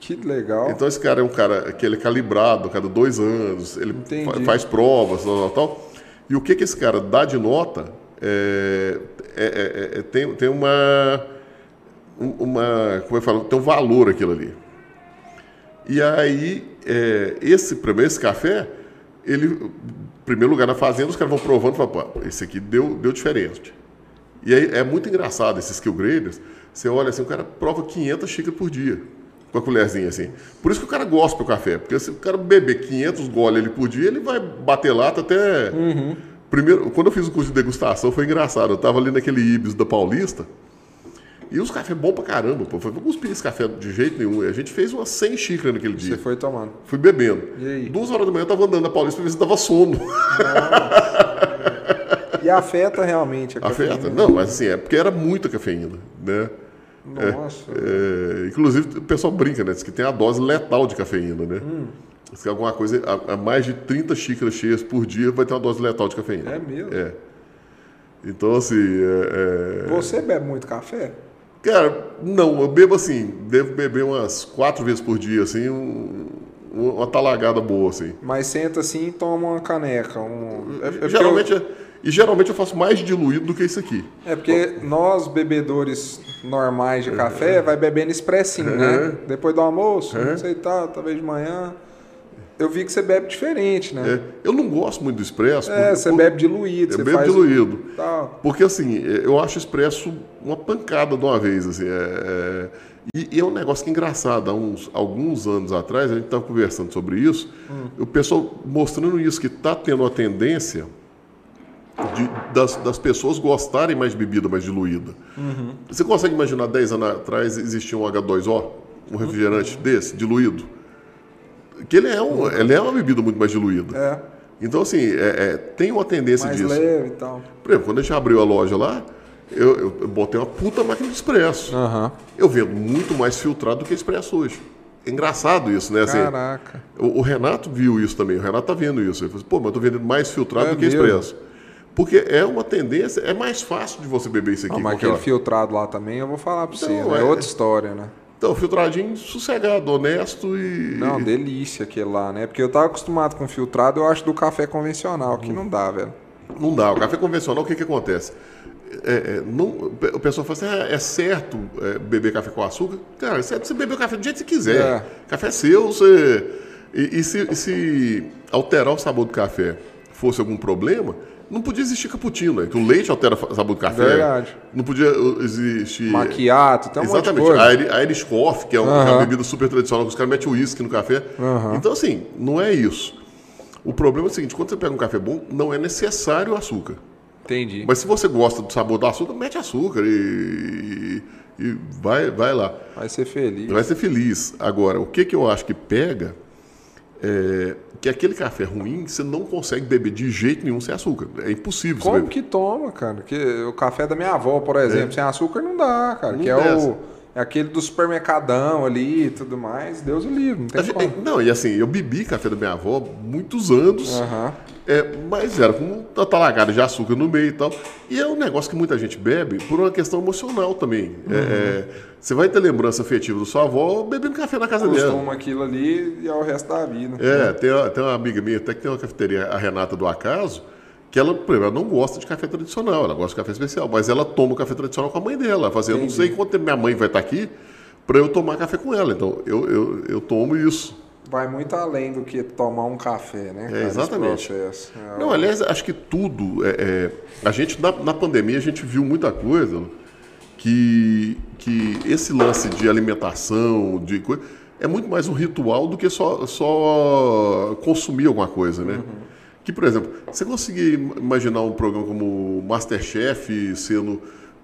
Que legal. Então esse cara é um cara que ele é calibrado a cada dois anos, ele fa- faz provas, tal, tal, tal. E o que, que esse cara dá de nota é, é- é- é- tem, tem uma, um- uma. Como eu falo, tem um valor aquilo ali. E aí, é, esse, primeiro, esse café, ele, primeiro lugar na fazenda, os caras vão provando e falam, pô, esse aqui deu, deu diferente. E aí é muito engraçado esses skill graders. Você olha assim, o cara prova 500 xícaras por dia, com a colherzinha assim. Por isso que o cara gosta do café, porque se o cara beber 500 goles ali por dia, ele vai bater lata até. Primeiro, quando eu fiz o curso de degustação, foi engraçado. Eu tava ali naquele Ibis da Paulista. E os cafés bons pra caramba, pô. Falei, não cuspir esse café de jeito nenhum. A gente fez umas 100 xícaras naquele dia. Você foi tomando. Fui bebendo. E aí? Duas horas da manhã eu tava andando na Paulista pra ver se dava sono. E afeta realmente a Afeta? cafeína? Não, mas assim, é porque era muita cafeína, né? Nossa. É, inclusive, o pessoal brinca, né? Diz que tem a dose letal de cafeína, né? Hum. Diz que alguma coisa, a, a mais de 30 xícaras cheias por dia vai ter uma dose letal de cafeína. É mesmo? É. Então, assim, é, é- Você bebe muito café? cara, não, eu bebo assim, devo beber umas quatro vezes por dia, assim, um- uma talagada boa, assim. Mas senta assim e toma uma caneca. Um... É, é geralmente, eu- é- e geralmente eu faço mais diluído do que isso aqui. É porque nós, bebedores normais de café, vai bebendo expressinho, né? Depois do almoço, não sei tal, talvez de manhã. Eu vi que você bebe diferente, né? É, eu não gosto muito do expresso. É, você por- bebe diluído, Eu você bebo diluído. Tal. Porque assim, eu acho expresso uma pancada de uma vez. Assim, é- é- e, e é um negócio que é engraçado. Há uns, alguns anos atrás, a gente estava conversando sobre isso, o pessoal mostrando isso, que está tendo a tendência de- das, das pessoas gostarem mais de bebida mais diluída. Você consegue imaginar 10 anos atrás existia um H2O, um refrigerante desse, diluído? Que ele é, um, ele é uma bebida muito mais diluída. É, Então, assim, é- é, tem uma tendência mais disso. leve e tal. Por exemplo, quando a gente abriu a loja lá, eu, eu- eu botei uma puta máquina de expresso. Eu vendo muito mais filtrado do que expresso hoje. É engraçado isso, né? Assim, Caraca. o, o Renato viu isso também, o Renato tá vendo isso. Ele falou assim, pô, mas eu tô vendendo mais filtrado É do que mesmo? expresso. Porque é uma tendência, é mais fácil de você beber isso aqui. Não, mas qualquer aquele hora. filtrado lá também, eu vou falar pra você, Não, né? É é- outra história, né? Então, filtradinho sossegado, honesto e. Não, delícia aquele lá, né? Porque eu tava acostumado com filtrado, eu acho do café convencional, que não dá, velho. Não dá. O café convencional, o que, que acontece? É, é, não, o pessoal fala assim, ah, é certo é, beber café com açúcar? Cara, é certo você beber o café do jeito que você quiser. É. Café é seu, você... E, e se, e se alterar o sabor do café fosse algum problema, não podia existir cappuccino, né? Que o leite altera o sabor do café. Verdade. Não podia uh, existir... Maquiato, tem um monte de Exatamente. coisa. A Iri- a Irish Coffee, que é que é uma bebida super tradicional, que os caras metem uísque no café. Então, assim, não é isso. O problema é o seguinte, quando você pega um café bom, não é necessário açúcar. Entendi. Mas se você gosta do sabor do açúcar, mete açúcar e, e vai, vai lá. Vai ser feliz. Vai ser feliz. Agora, o que, que eu acho que pega é que aquele café ruim você não consegue beber de jeito nenhum sem açúcar. É impossível. Como que toma, cara? Que o café da minha avó, por exemplo, sem açúcar não dá, cara. Não que é o é aquele do supermercadão ali e tudo mais. Deus o livre, não tem gente- como. Não, e assim, eu bebi café da minha avó muitos anos, Aham. É, mas era com uma talagada de açúcar no meio e tal. E é um negócio que muita gente bebe por uma questão emocional também. É, é, você vai ter lembrança afetiva da sua avó bebendo café na casa dela. Costuma aquilo ali e é o resto da vida. É, tem, uma- tem uma amiga minha, até que tem uma cafeteria, a Renata do Acaso, que ela, ela não gosta de café tradicional, ela gosta de café especial, mas ela toma o café tradicional com a mãe dela. Ela fala assim, não sei quanto tempo minha mãe vai estar aqui para eu tomar café com ela. Então, eu, eu, eu tomo isso. Vai muito além do que tomar um café, né? esse exatamente. É Não, aliás, acho que tudo. é- é, a gente, na, na pandemia, a gente viu muita coisa que, que esse lance de alimentação, de coisa, é muito mais um ritual do que só, só consumir alguma coisa, né? Que, por exemplo, você conseguir imaginar um programa como Masterchef sendo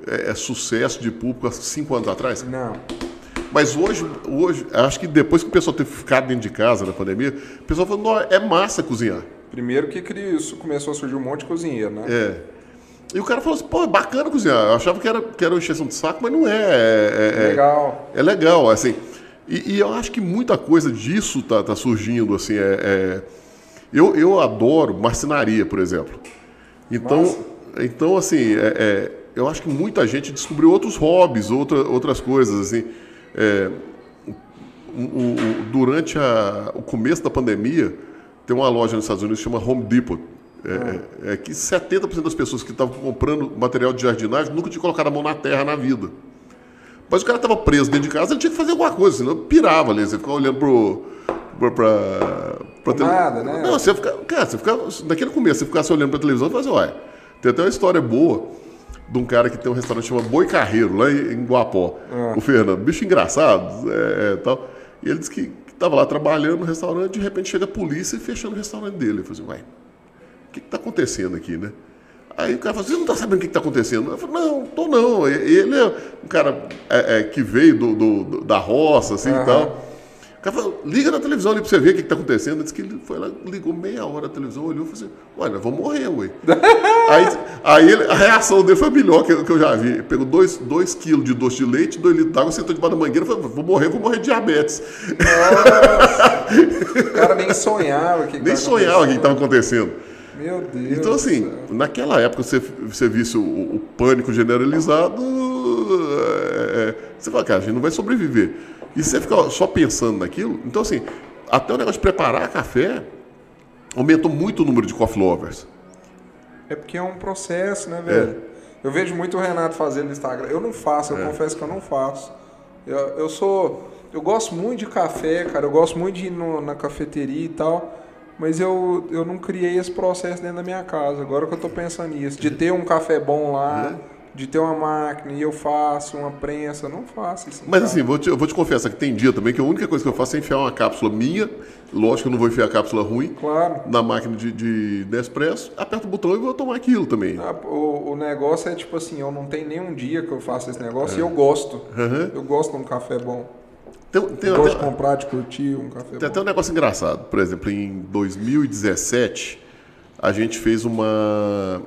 é, é, sucesso de público há cinco anos atrás? Não. Mas hoje, hoje, acho que depois que o pessoal teve ficado dentro de casa na pandemia, o pessoal falou, "Nó, é massa cozinhar. Primeiro que isso, começou a surgir um monte de cozinheiro, né? É. E o cara falou assim, pô, é bacana cozinhar. Eu achava que era, que era uma encheção de saco, mas não é. É, é- Legal. é legal, assim. E, e eu acho que muita coisa disso tá, tá surgindo, assim. É, é- eu, eu adoro marcenaria, por exemplo. Então, Massa. então assim, é- é, eu acho que muita gente descobriu outros hobbies, outra, outras coisas, assim. É, o- o- durante a- o começo da pandemia, tem uma loja nos Estados Unidos que chama Home Depot. É, é- é que 70% das pessoas que estavam comprando material de jardinagem nunca tinham colocado a mão na terra na vida. Mas o cara estava preso dentro de casa, ele tinha que fazer alguma coisa, senão pirava ali. Você ficava olhando pro. Pra, pra, pra tele- Nada, né? Não, você fica. Cara, você fica. Naquele começo, você ficasse olhando pra televisão e falava assim, ué, tem até uma história boa de um cara que tem um restaurante que chama Boi Carreiro, lá em Guapó. Ah. O Fernando, bicho engraçado, é, é, tal. E ele disse que estava lá trabalhando no restaurante, de repente chega a polícia e fechando o restaurante dele. Ele falou assim, ué, o que está acontecendo aqui, né? Aí o cara falou assim, você não está sabendo o que está acontecendo? Eu falei, não, tô não. E- Ele é um cara é, é, que veio do, do- da roça, assim, e Aham. tal. Cara falou, liga na televisão ali pra você ver o que está acontecendo. Ele disse que ele foi lá, ligou meia hora na televisão, olhou e falou assim, ué, nós vamos morrer, ué. aí aí ele- a reação dele foi a melhor que, eu- que eu já vi. Ele pegou dois, dois quilos de doce de leite, dois litros d'água, sentou debaixo da mangueira e falou, vou morrer, vou morrer de diabetes. O cara nem sonhava que que Nem tá sonhava o que acontecendo. estava acontecendo. Meu Deus. Então, assim, naquela época, você, você visse o, o pânico generalizado, é, é, você fala, cara, a gente não vai sobreviver. E você fica só pensando naquilo. Então, assim, até o negócio de preparar café aumentou muito o número de coffee lovers. É porque é um processo, né, velho? Eu vejo muito o Renato fazendo no Instagram. Eu não faço, eu confesso que eu não faço. Eu, eu sou. Eu gosto muito de café, cara. Eu gosto muito de ir no- na cafeteria e tal. Mas eu, eu não criei esse processo dentro da minha casa. Agora que eu tô pensando nisso. De ter um café bom lá, de ter uma máquina e eu faço uma prensa. Não faço isso. Mas casa. assim, vou te- eu vou te confessar que tem dia também que a única coisa que eu faço é enfiar uma cápsula minha. Lógico que eu não vou enfiar a cápsula ruim Claro. na máquina de, de Nespresso. Aperto o botão e vou tomar aquilo também. Ah, O, o negócio é tipo assim, eu não tenho nenhum dia que eu faço esse negócio e eu gosto. Uhum. Eu gosto de um café bom. Tem, tem Eu até- gosto de comprar, de curtir um café Tem bom. até um negócio engraçado. Por exemplo, em 2017, a gente fez uma.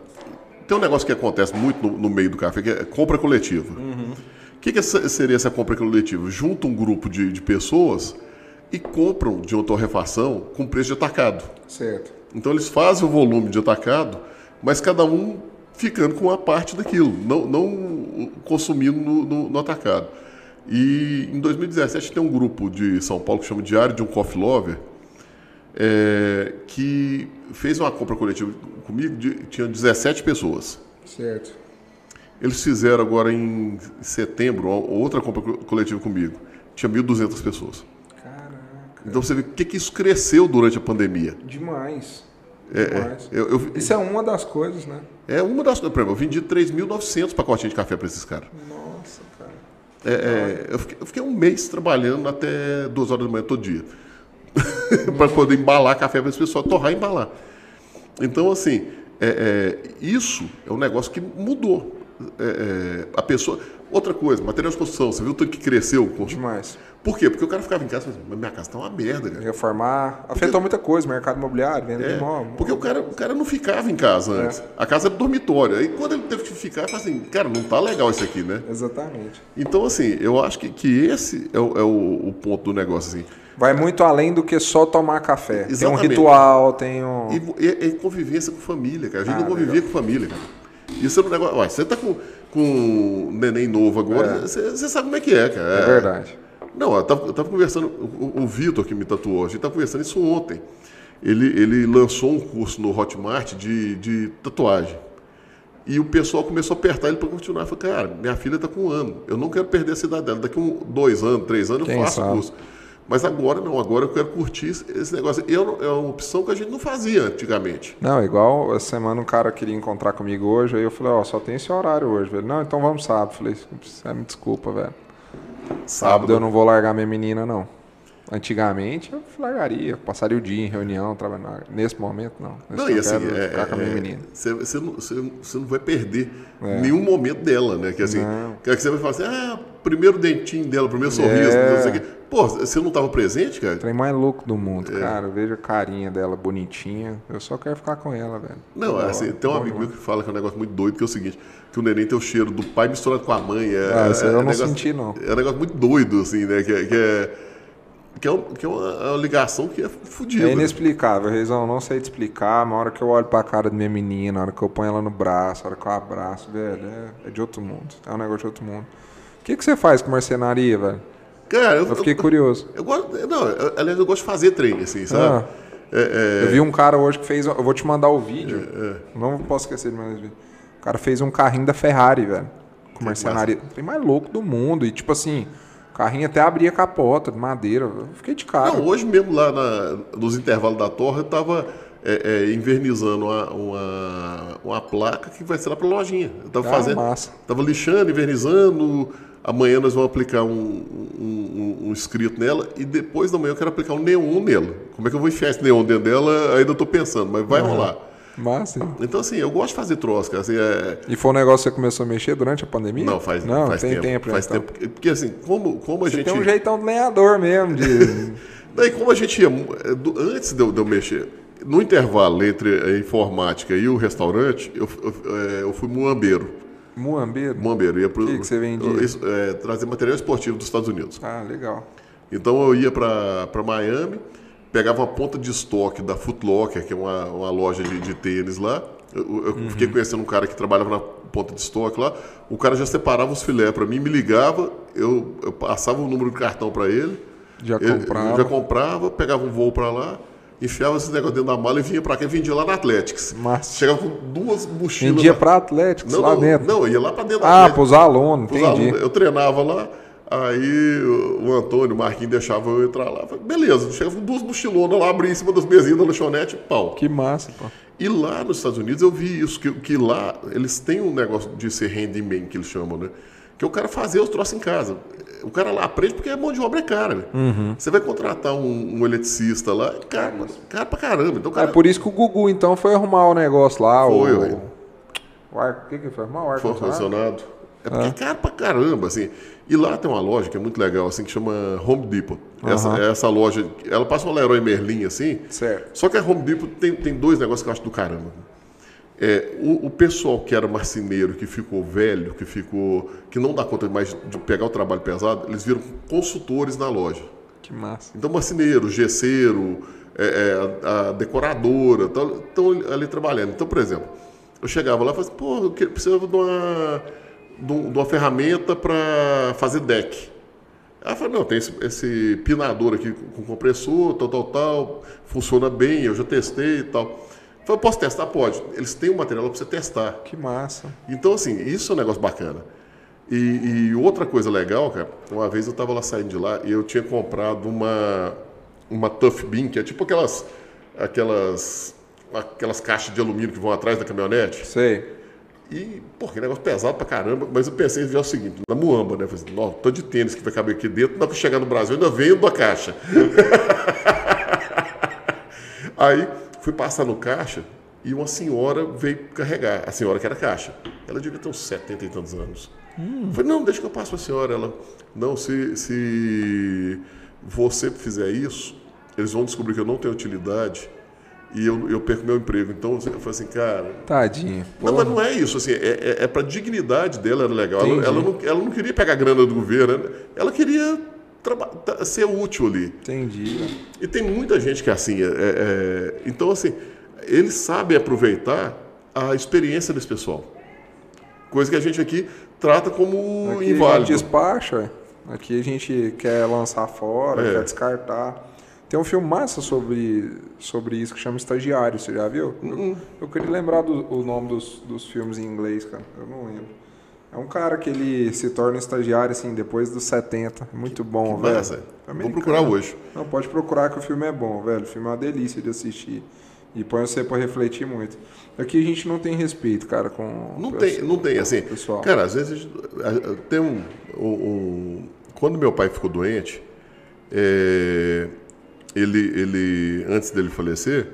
Tem um negócio que acontece muito no, no meio do café, que é compra coletiva. O que, que essa- seria essa compra coletiva? Junta um grupo de, de pessoas e compram de uma torrefação com preço de atacado. Certo. Então eles fazem o volume de atacado, mas cada um ficando com uma parte daquilo, não, não consumindo no, no- no atacado. E em 2017 tem um grupo de São Paulo que chama Diário de um Coffee Lover, é, que fez uma compra coletiva comigo, de, tinha 17 pessoas. Certo. Eles fizeram agora em setembro outra compra co- coletiva comigo. Tinha 1.200 pessoas. Caraca. Então você vê o que, que isso cresceu durante a pandemia. Demais. É, Demais. é, eu- eu- Isso é uma das coisas, né? É uma das coisas. Por exemplo, eu vendi 3.900 pacotinhos de café para esses caras. Nossa, cara. É, é, eu, fiquei, eu fiquei um mês trabalhando até 2 horas da manhã todo dia. para poder embalar café para esse pessoal torrar e embalar. Então, assim, é, é, isso é um negócio que mudou. É, é, a pessoa. Outra coisa, material de construção, você viu o tanto que cresceu? Demais. Por quê? Porque o cara ficava em casa e falava, mas minha casa tá uma merda, cara. Reformar. Afetou muita coisa, mercado imobiliário, venda de É, imóvel. porque o cara, o cara não ficava em casa antes. A casa era dormitório. Aí quando ele teve que ficar, ele assim, cara, não tá legal isso aqui, né? Exatamente. Então, assim, eu acho que, que esse é, o, é o- o ponto do negócio, assim. Vai muito além do que só tomar café. Tem um Exatamente. ritual, tem um. E, e, e convivência com família, cara. A gente Ah, não convivia com família, cara. Isso é um negócio. Ué, você tá com, com um neném novo agora, você, você sabe como é que é, cara. É verdade. Não, eu tava, eu tava conversando, o, o- Vitor que me tatuou, a gente tava conversando isso ontem. Ele, ele lançou um curso no Hotmart de, de tatuagem. E o pessoal começou a apertar ele para continuar. Eu falei, cara, minha filha está com um ano. Eu não quero perder a cidade dela. Daqui um, dois anos, três anos, eu Quem faço o sabe? curso. Mas agora não, agora eu quero curtir esse- negócio. Eu- é uma opção que a gente não fazia antigamente. Não, igual essa semana um cara queria encontrar comigo hoje, aí eu falei, ó, só tem esse horário hoje, velho. Não, então vamos sábado. Falei, "É, me desculpa, velho. Sábado eu não vou largar minha menina, não. Antigamente eu largaria, passaria o dia em reunião, trabalhando. Nesse momento, não. Nesse Não, e assim, é, ficar com a minha é, menina. Você, você não, você- você não vai perder nenhum momento dela, né? Que assim, Não. que você vai falar assim, ah, primeiro dentinho dela, primeiro sorriso, É. não sei o quê. Pô, você não estava presente, cara? Trem mais louco do mundo, É. cara. Eu vejo a carinha dela bonitinha. Eu só quero ficar com ela, velho. Não, Toda assim, tem um amigo meu que fala que é um negócio muito doido, que é o seguinte, que o neném tem o cheiro do pai misturado com a mãe. É, Ah, eu é não negócio- senti, não. É um negócio muito doido, assim, né? Que, é- que é, que é, um- que é uma, é uma ligação que é fodida. É inexplicável, Reizão. Eu não sei te explicar. Mas a hora que eu olho pra cara da minha menina, a hora que eu ponho ela no braço, a hora que eu abraço, velho, é, é de outro mundo. É um negócio de outro mundo. O que, que você faz com marcenaria, velho? Cara, eu, Eu fiquei eu, curioso. eu gosto. Não, eu- aliás, eu gosto de fazer trem, assim, sabe? Ah. É, é, Eu vi um cara hoje que fez. Eu vou te mandar o vídeo. É, Não posso esquecer de mandar esse vídeo. O cara fez um carrinho da Ferrari, velho. Com marcenaria. Tem mais louco do mundo. E tipo assim, o carrinho até abria capota de madeira. Eu fiquei de cara. Não, hoje mesmo lá na- nos intervalos da torre eu tava é, é, invernizando uma, uma, uma placa que vai ser lá pra lojinha. Eu tava Ah, fazendo. massa. Tava lixando, invernizando. Amanhã nós vamos aplicar um, um, um- um escrito nela e depois da manhã eu quero aplicar um neon nela. Como é que eu vou enfiar esse neon dentro dela? Ainda tô pensando, mas vai rolar. Massa. Então, assim, eu gosto de fazer troço, cara. Assim, é, E foi um negócio que você começou a mexer durante a pandemia? Não, faz, Não, faz tem tempo. tempo. faz então. tempo. Porque, assim, como, como a gente. Tem um jeitão de lenhador mesmo. De... Daí, como a gente ia. é, Antes de eu, de eu mexer, no intervalo entre a informática e o restaurante, eu, eu, é, eu fui muambeiro. Muambeiro? Muambeiro. Ia pro, Que que você vendia? isso, é, trazer material esportivo dos Estados Unidos. Ah, legal. Então eu ia para Miami, pegava uma ponta de estoque da Foot Locker, que é uma, uma loja de, de tênis lá. Eu, eu Uhum. fiquei conhecendo um cara que trabalhava na ponta de estoque lá. O cara já separava os filé para mim, me ligava, eu, eu passava o número do cartão para ele. Já ele- comprava. já comprava, pegava um voo para lá, enfiava esse negócio dentro da mala e vinha para cá e vendia lá na Athletics. Massa. Chegava com duas mochilas. Vendia lá- pra Atléticos não, lá não, dentro. não, ia lá para dentro da ah, Athletics. pros alunos, entendi. alunos. Eu treinava lá, aí o Antônio, o Marquinhos deixava eu entrar lá. Falei, beleza, chegava com duas mochilonas lá, abri em cima das mesinhas da lanchonete, pau. Que massa, pô. E lá nos Estados Unidos eu vi isso, que, que lá eles têm um negócio de ser handyman, que eles chamam, né? Que é o cara fazer os troços em casa. O cara lá aprende porque a mão de obra é cara, né? Uhum. Você vai contratar um, um eletricista lá, é caro, caro pra caramba. Então, o É cara por isso que o Gugu, então, foi arrumar o negócio lá. Foi, o... ué. o ar... O que que foi arrumar? O ar for funcionado. É porque é caro pra caramba, assim. E lá tem uma loja que é muito legal, assim, que chama Home Depot. Essa, Aham. essa loja, ela passa um Leroy Merlin, assim. Certo. Só que a Home Depot tem, tem dois negócios que eu acho do caramba. É, o, o pessoal que era marceneiro, que ficou velho, que ficou. que não dá conta mais de pegar o trabalho pesado, eles viram consultores na loja. Que massa. Então, marceneiro, gesseiro, é, é, a, a decoradora, estão ali trabalhando. Então, por exemplo, eu chegava lá e falava assim, pô, eu precisava de uma, de um- uma ferramenta para fazer deck. Ela falou, não, tem esse, esse pinador aqui com compressor, tal, tal, tal, funciona bem, eu já testei e tal. Eu falei, posso testar? Pode. Eles têm um material para você testar. Que massa. Então, assim, isso é um negócio bacana. E, e outra coisa legal, cara, uma vez eu tava lá saindo de lá e eu tinha comprado uma, uma Tough Bean, que é tipo aquelas, aquelas, aquelas caixas de alumínio que vão atrás da caminhonete. Sei. E, pô, que negócio pesado pra caramba. Mas eu pensei em ver o seguinte, na muamba, né? Eu Falei, assim, "Nó, tô de tênis que vai caber aqui dentro, na hora que eu chegar no Brasil, ainda vendo a caixa. Aí, fui passar no caixa, e uma senhora veio carregar, a senhora que era caixa. Ela devia ter uns 70 e tantos anos. Hum. Eu falei, não, deixa que eu passo para a senhora. Ela, não, se, se você fizer isso, eles vão descobrir que eu não tenho utilidade e eu, eu perco meu emprego. Então eu falei assim, cara. Tadinho. Não, mas não é isso. Assim, é, é, é para dignidade dela, era legal. Ela, ela, não, ela não queria pegar grana do governo, ela queria ser útil ali. Entendi. E tem muita gente que é assim. É, é, então, assim, eles sabem aproveitar a experiência desse pessoal. Coisa que a gente aqui trata como aqui inválido. A gente despacha, aqui a gente quer lançar fora, é. quer descartar. Tem um filme massa sobre, sobre isso que chama Estagiário, você já viu? Eu, uhum. eu, queria lembrar do, o nome dos, dos filmes em inglês, cara. Eu não lembro. É um cara que ele se torna estagiário, assim, depois dos 70. Muito bom, que velho. Massa. Vou procurar hoje. Não, pode procurar que o filme é bom, velho. O filme é uma delícia de assistir. E põe você para refletir muito. Aqui a gente não tem respeito, cara, com. Não tem, não tem, assim. Pessoal. Cara, às vezes tem um, um, um, Quando meu pai ficou doente, é, ele, ele, antes dele falecer,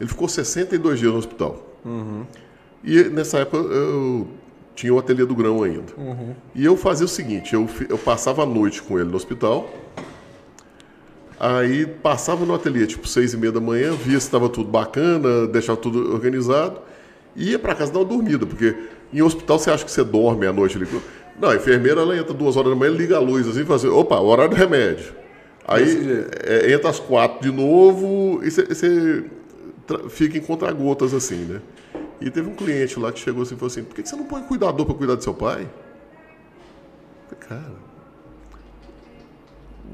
ele ficou 62 dias no hospital. Uhum. E nessa época eu tinha o ateliê do grão ainda. Uhum. E eu fazia o seguinte: eu, eu passava a noite com ele no hospital Aí passava no ateliê, tipo, seis e meia da manhã, via se estava tudo bacana, deixava tudo organizado, e ia para casa dar uma dormida, porque em hospital você acha que você dorme à noite. Não, a enfermeira ela entra duas horas da manhã, liga a luz assim e fala assim, opa, horário do remédio. Aí é, entra às quatro de novo e você fica em contra-gotas assim, né? E teve um cliente lá que chegou assim e falou assim, por que você não põe cuidador para cuidar do seu pai? Falei, cara,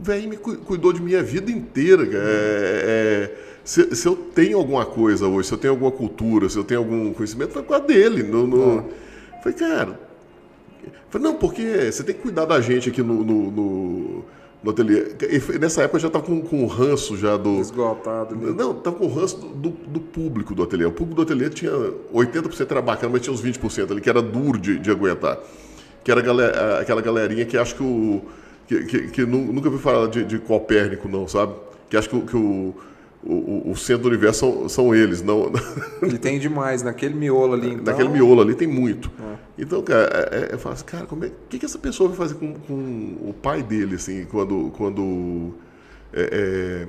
velho me cuidou de minha vida inteira. É, é, se, se, eu tenho alguma coisa hoje, se eu tenho alguma cultura, se eu tenho algum conhecimento, foi com a dele. No, no... Ah. Falei, cara. Falei, não, porque você tem que cuidar da gente aqui no, no, no, no ateliê. E nessa época eu já estava com, com ranço já do. Esgotado. Né? Não, estava com ranço do, do, público do ateliê. O público do ateliê tinha 80% era bacana, mas tinha uns 20% ali que era duro de, de aguentar. Que era galera, aquela galerinha que acho que o que, que, que nunca vi falar de, de, Copérnico, não, sabe? Que acho que, que o, o, o, centro do universo são, são eles, não. E tem demais, naquele miolo ali. Então... Naquele miolo ali tem muito. É. Então, cara, é, é, eu falo assim, cara, como é, o que, que essa pessoa vai fazer com, com o pai dele, assim, quando, quando é,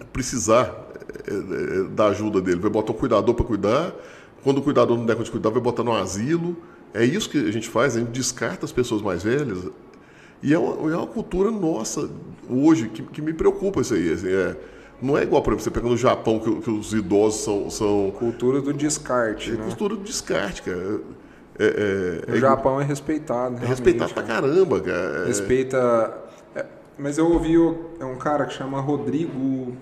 é precisar é, da ajuda dele? Vai botar um cuidador para cuidar, quando o cuidador não der conta de cuidar, vai botar no asilo. É isso que a gente faz, a gente descarta as pessoas mais velhas e é uma, uma cultura nossa hoje que, que me preocupa isso aí. Assim, é, não é igual, por exemplo, você pega no Japão que, que os idosos são, são. Cultura do descarte. É né? cultura do descarte, cara. É, é, o Japão é respeitado. É respeitado pra caramba, cara. É. Respeita. É, mas eu ouvi é um cara que chama Rodrigo.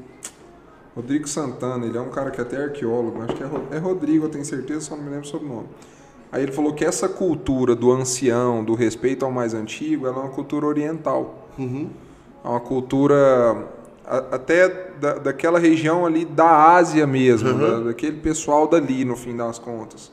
Rodrigo Santana, ele é um cara que é até arqueólogo, acho que é, Rodrigo, eu tenho certeza, só não me lembro sobre o nome. Aí ele falou que essa cultura do ancião, do respeito ao mais antigo, ela é uma cultura oriental. Uhum. É uma cultura até da, daquela região ali da Ásia mesmo, uhum. da, daquele pessoal dali, no fim das contas.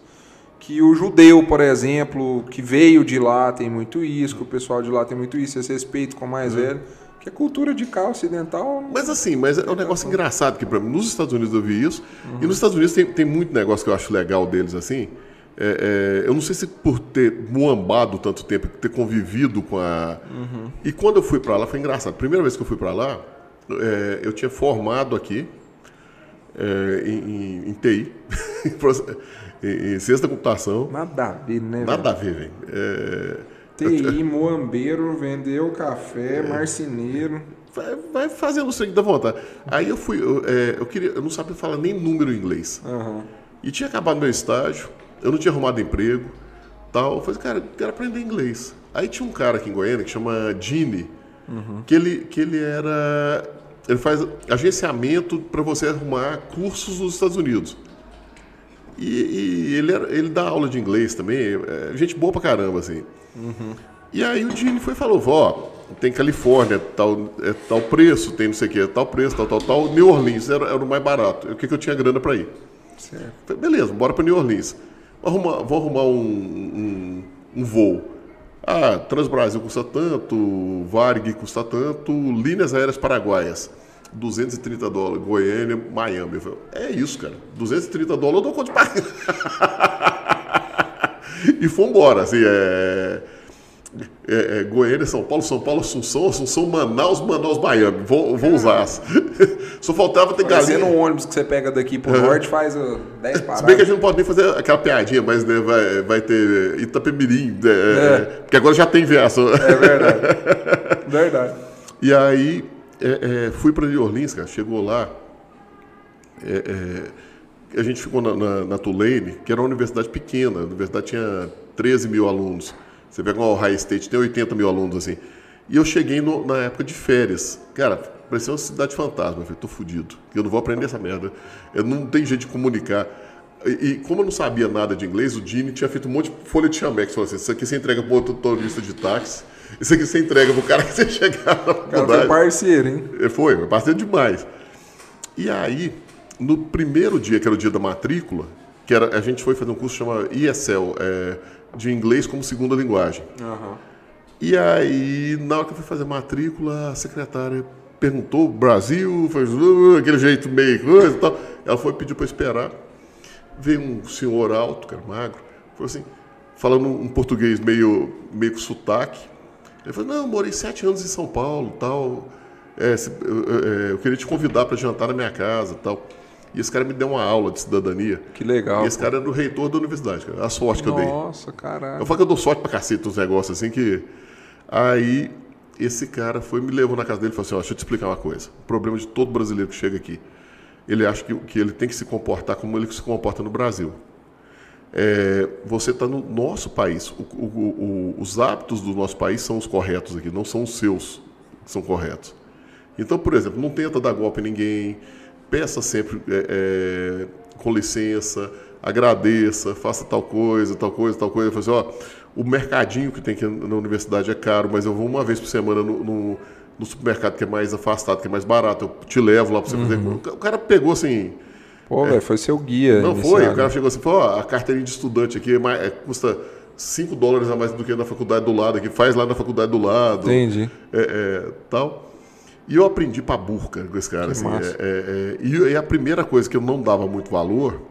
Que o judeu, por exemplo, que veio de lá, tem muito isso, que o pessoal de lá tem muito isso, esse respeito com o mais uhum. velho. Que a cultura de cá ocidental. Mas assim, mas é um negócio engraçado que, para mim, nos Estados Unidos eu vi isso, e nos Estados Unidos tem, tem muito negócio que eu acho legal deles assim é, é, eu não sei se por ter muambado tanto tempo, ter convivido com a. Uhum. E quando eu fui para lá, foi engraçado. Primeira vez que eu fui para lá, é, eu tinha formado aqui é, em, em, TI, em, em ciência da computação. Nada a ver, né? Nada a ver, velho. É, TI, moambeiro, vendeu café, é. marceneiro. Vai, vai fazendo o sangue da vontade. Aí eu fui, eu, eu, queria, eu não sabia falar nem número em inglês. Uhum. E tinha acabado meu estágio eu não tinha arrumado emprego, tal. Eu falei, cara, quero aprender inglês. Aí tinha um cara aqui em Goiânia que chama Gini, uhum. que, ele, que ele era. Ele faz agenciamento para você arrumar cursos nos Estados Unidos. E, e ele, era, ele dá aula de inglês também, é, gente boa pra caramba, assim. Uhum. E aí o Gini foi e falou, vó, tem Califórnia, tal, é, tal preço, tem não sei o que, tal preço, tal, tal, tal. New Orleans era, era o mais barato. O que, que eu tinha grana para ir? Certo. Beleza, bora para New Orleans. Vou arrumar, vou arrumar um, um, um voo. Ah, Transbrasil custa tanto, Varg custa tanto, linhas aéreas paraguaias. 230 dólares, Goiânia, Miami. Falei, é isso, cara. 230 dólares eu dou conta de pagar. e fomos embora, assim, é... É, é, Goiânia, São Paulo, São Paulo, Assunção, Assunção, Manaus, Manaus, Miami. Vou, vou usar. Só faltava ter galinha. Parecendo um ônibus que você pega daqui pro norte faz uh, 10 paradas. Se bem que a gente não pode nem fazer aquela piadinha, mas né, vai, vai ter Itapemirim, né, É. porque agora já tem verso. É verdade. verdade. E aí é, é, fui para New Orleans, cara. Chegou lá. é, é, a gente ficou na, na, na Tulane, que era uma universidade pequena. A universidade tinha 13 mil alunos. Você pega uma Ohio State, tem 80 mil alunos assim. E eu cheguei no- na época de férias. Cara, parecia uma cidade fantasma. Eu falei, tô fudido. Eu não vou aprender essa merda. Eu não tenho jeito de comunicar. E, e como eu não sabia nada de inglês, o Dini tinha feito um monte de folha de chamex. Falou assim, isso aqui você entrega pro outro motorista de táxi. Isso aqui você entrega pro cara que você chegar na O cara foi faculdade. parceiro, hein? É, Foi, foi parceiro demais. E aí, no primeiro dia, que era o dia da matrícula, que era, a gente foi fazer um curso chamado ESL, é, de inglês como segunda linguagem. Aham. E aí, na hora que eu fui fazer a matrícula, a secretária perguntou, Brasil, fez uh, aquele jeito meio coisa e tal. Ela foi pedir para esperar. Veio um senhor alto, cara, magro, falou assim, falando um português meio, meio com sotaque. Ele falou, não, eu morei sete anos em São Paulo tal. É, eu, eu- eu queria te convidar para jantar na minha casa tal. E esse cara me deu uma aula de cidadania. Que legal. E esse cara era o reitor da universidade, cara. A sorte que eu dei. Nossa, caralho. Eu falo que eu dou sorte pra cacete uns negócios assim que. Aí esse cara foi, me levou na casa dele e falou assim: ó, deixa eu te explicar uma coisa. O problema de todo brasileiro que chega aqui. Ele acha que, que ele tem que se comportar como ele se comporta no Brasil. É, você está no nosso país. O- o- o- os hábitos do nosso país são os corretos aqui, não são os seus que são corretos. Então, por exemplo, não tenta dar golpe em ninguém, peça sempre é, é, com licença, agradeça, faça tal coisa, tal coisa, tal coisa. Fala assim, ó, o mercadinho que tem aqui na universidade é caro, mas eu vou uma vez por semana no, no- no supermercado que é mais afastado, que é mais barato, eu te levo lá para você fazer. O cara pegou assim. Pô, velho, foi seu guia. É. Não foi, o cara chegou assim, falou, ó, a carteirinha de estudante aqui é mais- é, custa 5 dólares a mais do que na faculdade do lado aqui, faz lá na faculdade do lado. Entendi. É, é, tal. E eu aprendi pra burca com esse cara. Assim, é, é, é, e, e a primeira coisa que eu não dava muito valor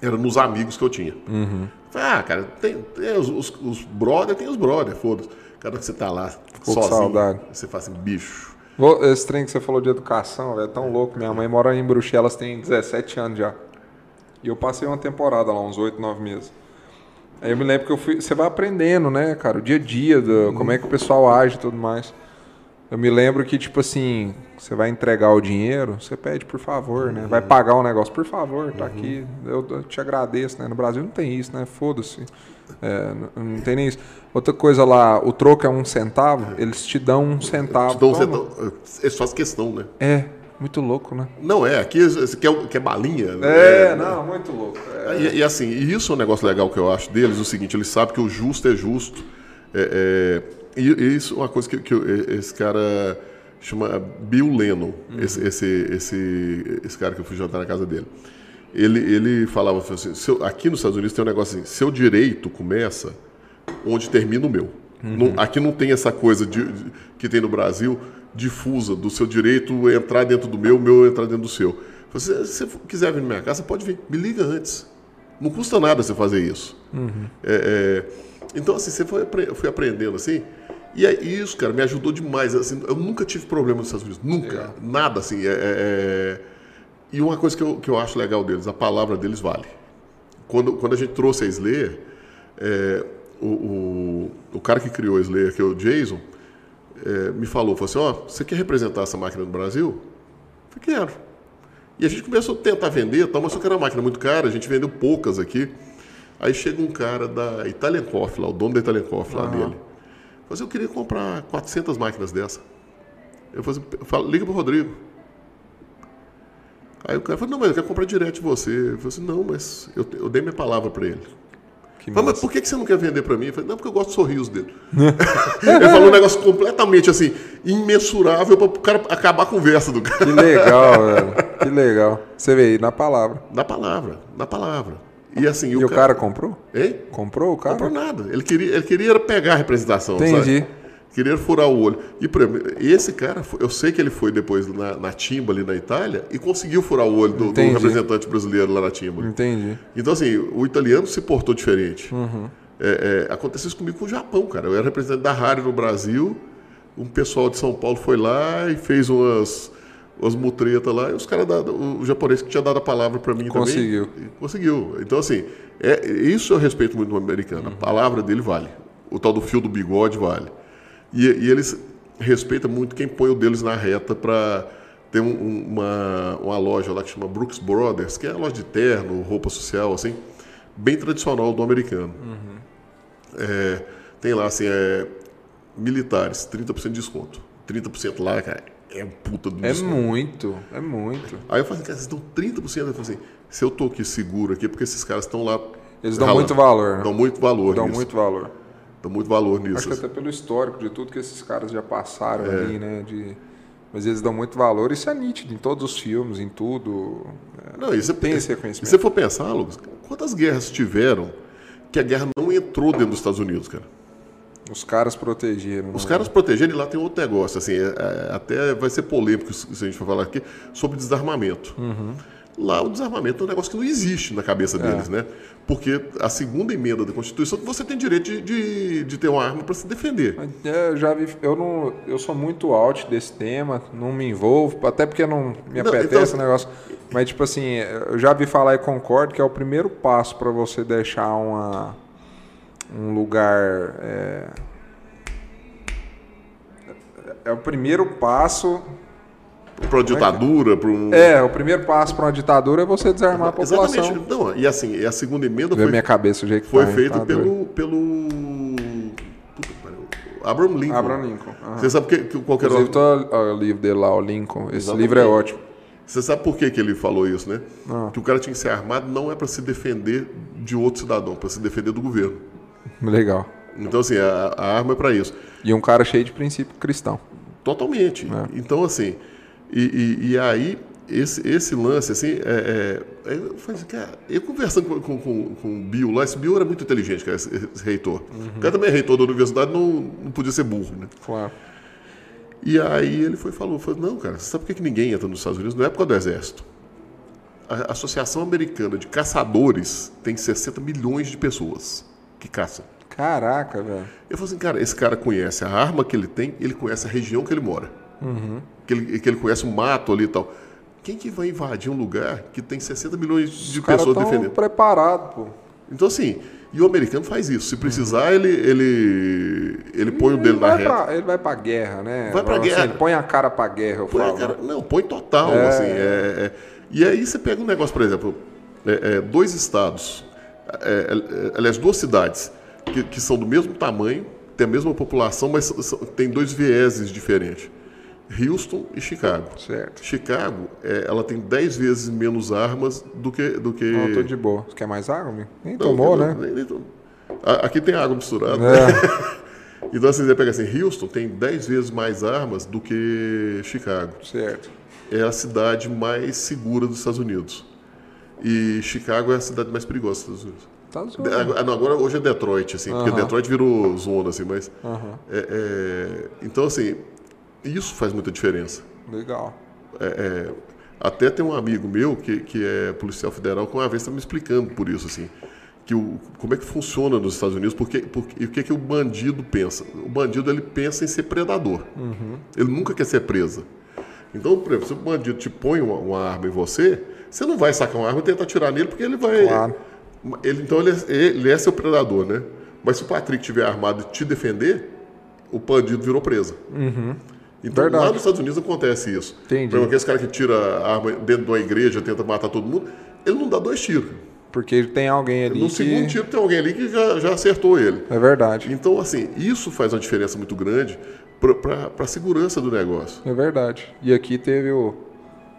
era nos amigos que eu tinha. Uhum. Falei, Ah, cara, tem, tem os, os, os brother, tem os brother, foda-se. Cada que você tá lá com sozinho, saudade. você fala assim, bicho. Esse trem que você falou de educação, velho, é tão louco. Minha mãe mora em Bruxelas, tem 17 anos já. E eu passei uma temporada lá, uns 8, 9 meses. Aí eu me lembro que eu fui. Você vai aprendendo, né, cara? O dia a dia, do, como é que o pessoal age e tudo mais. Eu me lembro que, tipo assim, você vai entregar o dinheiro, você pede por favor, né? Vai pagar um negócio, por favor, tá aqui, eu, eu te agradeço, né? No Brasil não tem isso, né? Foda-se. É, não, não tem nem isso. Outra coisa lá, o troco é um centavo, eles te dão um centavo. Então você Toma. tá- eles fazem questão, né? É, muito louco, né? Não é, aqui você quer, quer balinha. É, não, muito louco. É. E, e assim, e isso é um negócio legal que eu acho deles, o seguinte, eles sabem que o justo é justo. É, é, e, e isso é uma coisa que, que eu- esse cara chama Bill Lennon, esse, esse, esse, esse cara que eu fui jantar na casa dele. Ele, ele falava assim, seu- aqui nos Estados Unidos tem um negócio assim, seu direito começa onde termina o meu. Não- aqui não tem essa coisa de- de- que tem no Brasil, difusa, do seu direito entrar dentro do meu, o meu entrar dentro do seu. Se você, se você quiser vir na minha casa, pode vir. Me liga antes. Não custa nada você fazer isso. É, é, então, assim, você foi, fui aprendendo assim. E é isso, cara, me ajudou demais. Assim, eu nunca tive problema nos Estados Unidos. Nunca. Nada assim. é- é- é- E uma coisa que eu, que eu acho legal deles, a palavra deles vale. Quando, quando a gente trouxe a Slayer, é, o, o, o cara que criou a Slayer, que é o Jason, é, me falou, falou assim, ó, você quer representar essa máquina no Brasil? Eu falei, quero. E a gente começou a tentar vender, tal, mas só que era uma máquina muito cara, a gente vendeu poucas aqui. Aí chega um cara da Italian Coffee, lá, o dono da Italian Coffee lá dele. Falou assim, eu queria comprar 400 máquinas dessa. Eu falei, assim, liga pro Rodrigo. Aí o cara falou, não, mas eu quero comprar direto de você. Eu falei assim, não, mas eu, eu dei minha palavra para ele. Falei, mas por que que você não quer vender para mim? Eu falei, não, porque eu gosto do sorriso dele. ele falou um negócio completamente assim, imensurável para o cara acabar a conversa do cara. Que legal, velho. Que legal. Você vê aí, na palavra. Na palavra, na palavra. E assim, E, o cara comprou? Hein? Comprou o cara? Comprou nada. Ele queria, ele queria pegar a representação, Entendi. sabe? Querer furar o olho. E por exemplo, esse cara, eu sei que ele foi depois na, na Timba, ali na Itália, e conseguiu furar o olho do, do representante brasileiro lá na Timba. Entendi. Então, assim, o italiano se portou diferente. Uhum. É, é, aconteceu isso comigo com o Japão, cara. Eu era representante da Harry no Brasil, um pessoal de São Paulo foi lá e fez umas, umas mutretas lá, e os caras, o japonês que tinha dado a palavra para mim conseguiu. também. Conseguiu. Então, assim, é, isso eu respeito muito no americano. Uhum. A palavra dele vale. O tal do fio do bigode vale. E, e eles respeitam muito quem põe o deles na reta para ter um, uma, uma loja lá que chama Brooks Brothers, que é a loja de terno, roupa social, assim, bem tradicional do americano. Uhum. É, tem lá, assim, é, militares, 30% de desconto. 30% lá, cara, é um puta do É desconto. muito, é muito. Aí eu falei, cara, vocês dão 30%? Eu falei assim, se eu tô aqui seguro aqui, é porque esses caras estão lá... Eles dão muito valor. Dão muito valor Dão nisso. muito valor. Dá muito valor nisso. Acho que até pelo histórico de tudo que esses caras já passaram é. ali, né? De... Mas eles dão muito valor, isso é nítido em todos os filmes, em tudo. É, não, isso tem esse reconhecimento. Se você for pensar, Lucas, quantas guerras tiveram que a guerra não entrou dentro dos Estados Unidos, cara? Os caras protegeram. Os caras protegeram e lá tem outro negócio, assim, é, é, até vai ser polêmico se a gente for falar aqui, sobre desarmamento. Uhum. Lá o desarmamento é um negócio que não existe na cabeça deles, é. né? Porque a segunda emenda da Constituição você tem direito de, de, de ter uma arma para se defender. É, eu já vi, eu não, eu sou muito out desse tema, não me envolvo, até porque não me não, apetece então, o negócio. Mas tipo assim, eu já vi falar e concordo que é o primeiro passo para você deixar uma um lugar é, é o primeiro passo para uma ditadura, para um... É, o primeiro passo para uma ditadura é você desarmar a população. Exatamente. Não, e assim, a segunda emenda foi... minha cabeça o jeito que Foi tá, feita tá pelo... pelo... Abraham Lincoln. Abraham Lincoln. Uhum. Você sabe que, que qualquer Inclusive, tô o livro dele lá, o Lincoln. Esse Exatamente. livro é ótimo. Você sabe por que, que ele falou isso, né? Ah. Que o cara tinha que ser armado não é para se defender de outro cidadão, para se defender do governo. Legal. Então, assim, a, a arma é para isso. E um cara cheio de princípio cristão. Totalmente. É. Então, assim, e, e, e aí, esse, esse lance, assim, é, é, assim, cara, eu conversando com, com, com, com, o Bill lá, esse Bill era muito inteligente, cara, esse, esse reitor. Uhum. O cara também é reitor da universidade, não, não podia ser burro, né? Claro. E aí ele foi falou, falou, não, cara, você sabe por que ninguém entra nos Estados Unidos? Não é por causa do exército. A Associação Americana de Caçadores tem 60 milhões de pessoas que caçam. Caraca, velho. Eu falei assim, cara, esse cara conhece a arma que ele tem, ele conhece a região que ele mora. Uhum. Que, ele, que ele conhece o mato ali e tal. Quem que vai invadir um lugar que tem 60 milhões de Os pessoas defendendo? preparado, pô. Então, assim, e o americano faz isso. Se precisar, uhum. ele, ele, ele põe ele o dele na reta. Pra, ele vai pra guerra, né? Vai pra assim, guerra. Ele põe a cara pra guerra, eu põe falo. Cara, não, põe total, é... assim. É, é, e aí você pega um negócio, por exemplo, é, é, dois estados, é, aliás, duas cidades que, que são do mesmo tamanho, têm a mesma população, mas tem dois vieses diferentes. Houston e Chicago. Certo. Chicago, é, ela tem 10 vezes menos armas do que. Do que... Não, tô de boa. Você quer mais água? Nem não, tomou, né? Nem, nem Aqui tem água misturada. É. Então, assim, você pega assim: Houston tem 10 vezes mais armas do que Chicago. Certo. É a cidade mais segura dos Estados Unidos. E Chicago é a cidade mais perigosa dos Estados Unidos. Tá agora, agora, hoje é Detroit, assim, uh -huh. porque Detroit virou zona, assim, mas. Uh -huh. é, é, então, assim, isso faz muita diferença. Legal. É, é, até tem um amigo meu que, que é policial federal que uma vez está me explicando por isso, assim, que o, como é que funciona nos Estados Unidos, porque, porque, e o que, que o bandido pensa. O bandido ele pensa em ser predador. Uhum. Ele nunca quer ser presa. Então, por exemplo, se o bandido te põe uma, uma, arma em você, você não vai sacar uma arma e tentar atirar nele, porque ele vai. Claro. Ele, então ele é, ele é seu predador, né? Mas se o Patrick estiver armado e te defender, o bandido virou presa. Uhum. Então, Verdade. lá nos Estados Unidos acontece isso. Entendi. Por exemplo, aquele cara que tira a arma dentro de uma igreja, tenta matar todo mundo, ele não dá dois tiros. Porque tem alguém ali. No que... segundo tiro tem alguém ali que já, já acertou ele. É verdade. Então, assim, isso faz uma diferença muito grande para a segurança do negócio. É verdade. E aqui teve o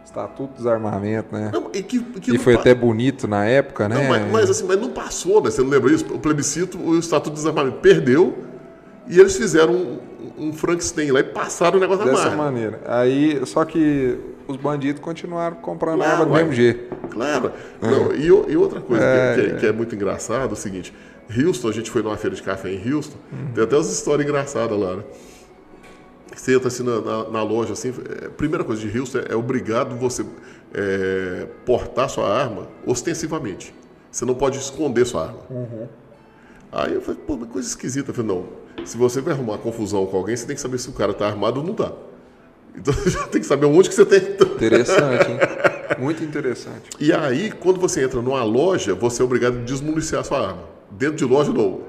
Estatuto do Desarmamento, né? Não, e que, que e foi pa... até bonito na época, né? Não, mas, mas, assim, mas não passou, né? Você não lembra isso? O plebiscito, o Estatuto do Desarmamento perdeu e eles fizeram um, um Frankenstein lá e passaram o negócio Dessa Dessa maneira. Aí, só que os bandidos continuaram comprando claro, arma do mesmo jeito. Claro. É. Não, e, e, outra coisa é, que, é, que, é, muito engraçado é o seguinte: Houston, a gente foi numa feira de café em Houston, uhum. tem até umas histórias engraçadas lá, né? Você entra assim na, na, na loja, assim, é, primeira coisa de Houston é, é obrigado você é, portar sua arma ostensivamente. Você não pode esconder sua arma. Aí eu falei, pô, coisa esquisita. Eu falei, não, se você vai arrumar confusão com alguém, você tem que saber se o cara tá armado ou não tá. Então você já tem que saber onde que você tem. Interessante, hein? Muito interessante. E aí, quando você entra numa loja, você é obrigado a desmuniciar a sua arma. Dentro de loja, não.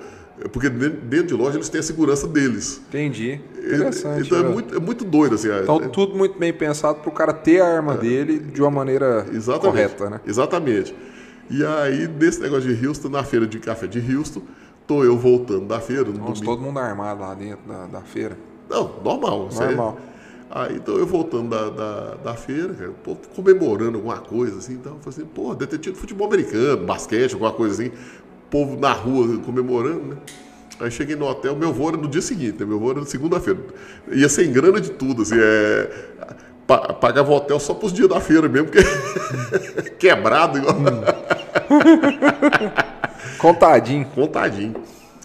Porque dentro de loja eles têm a segurança deles. Entendi. Interessante. então é muito, é muito doido, assim. é- Então, tudo muito bem pensado pro cara ter a arma dele de uma maneira correta, né? Exatamente. E aí, desse negócio de Houston, na feira de café de Houston, tô eu voltando da feira. No Nossa, domingo. todo mundo armado lá dentro da, da feira. Não, normal. Normal. Aí, então eu voltando da, da, da feira, cara, o comemorando alguma coisa assim, então eu falei assim, pô, ter tido futebol americano, basquete, alguma coisa assim, o povo na rua comemorando, né? Aí cheguei no hotel, meu voo era no dia seguinte, né? meu voo era segunda-feira. Ia sem grana de tudo, assim, é. pa- Pagava o hotel só pros dias da feira mesmo, porque quebrado igual. Contadinho. contadinho.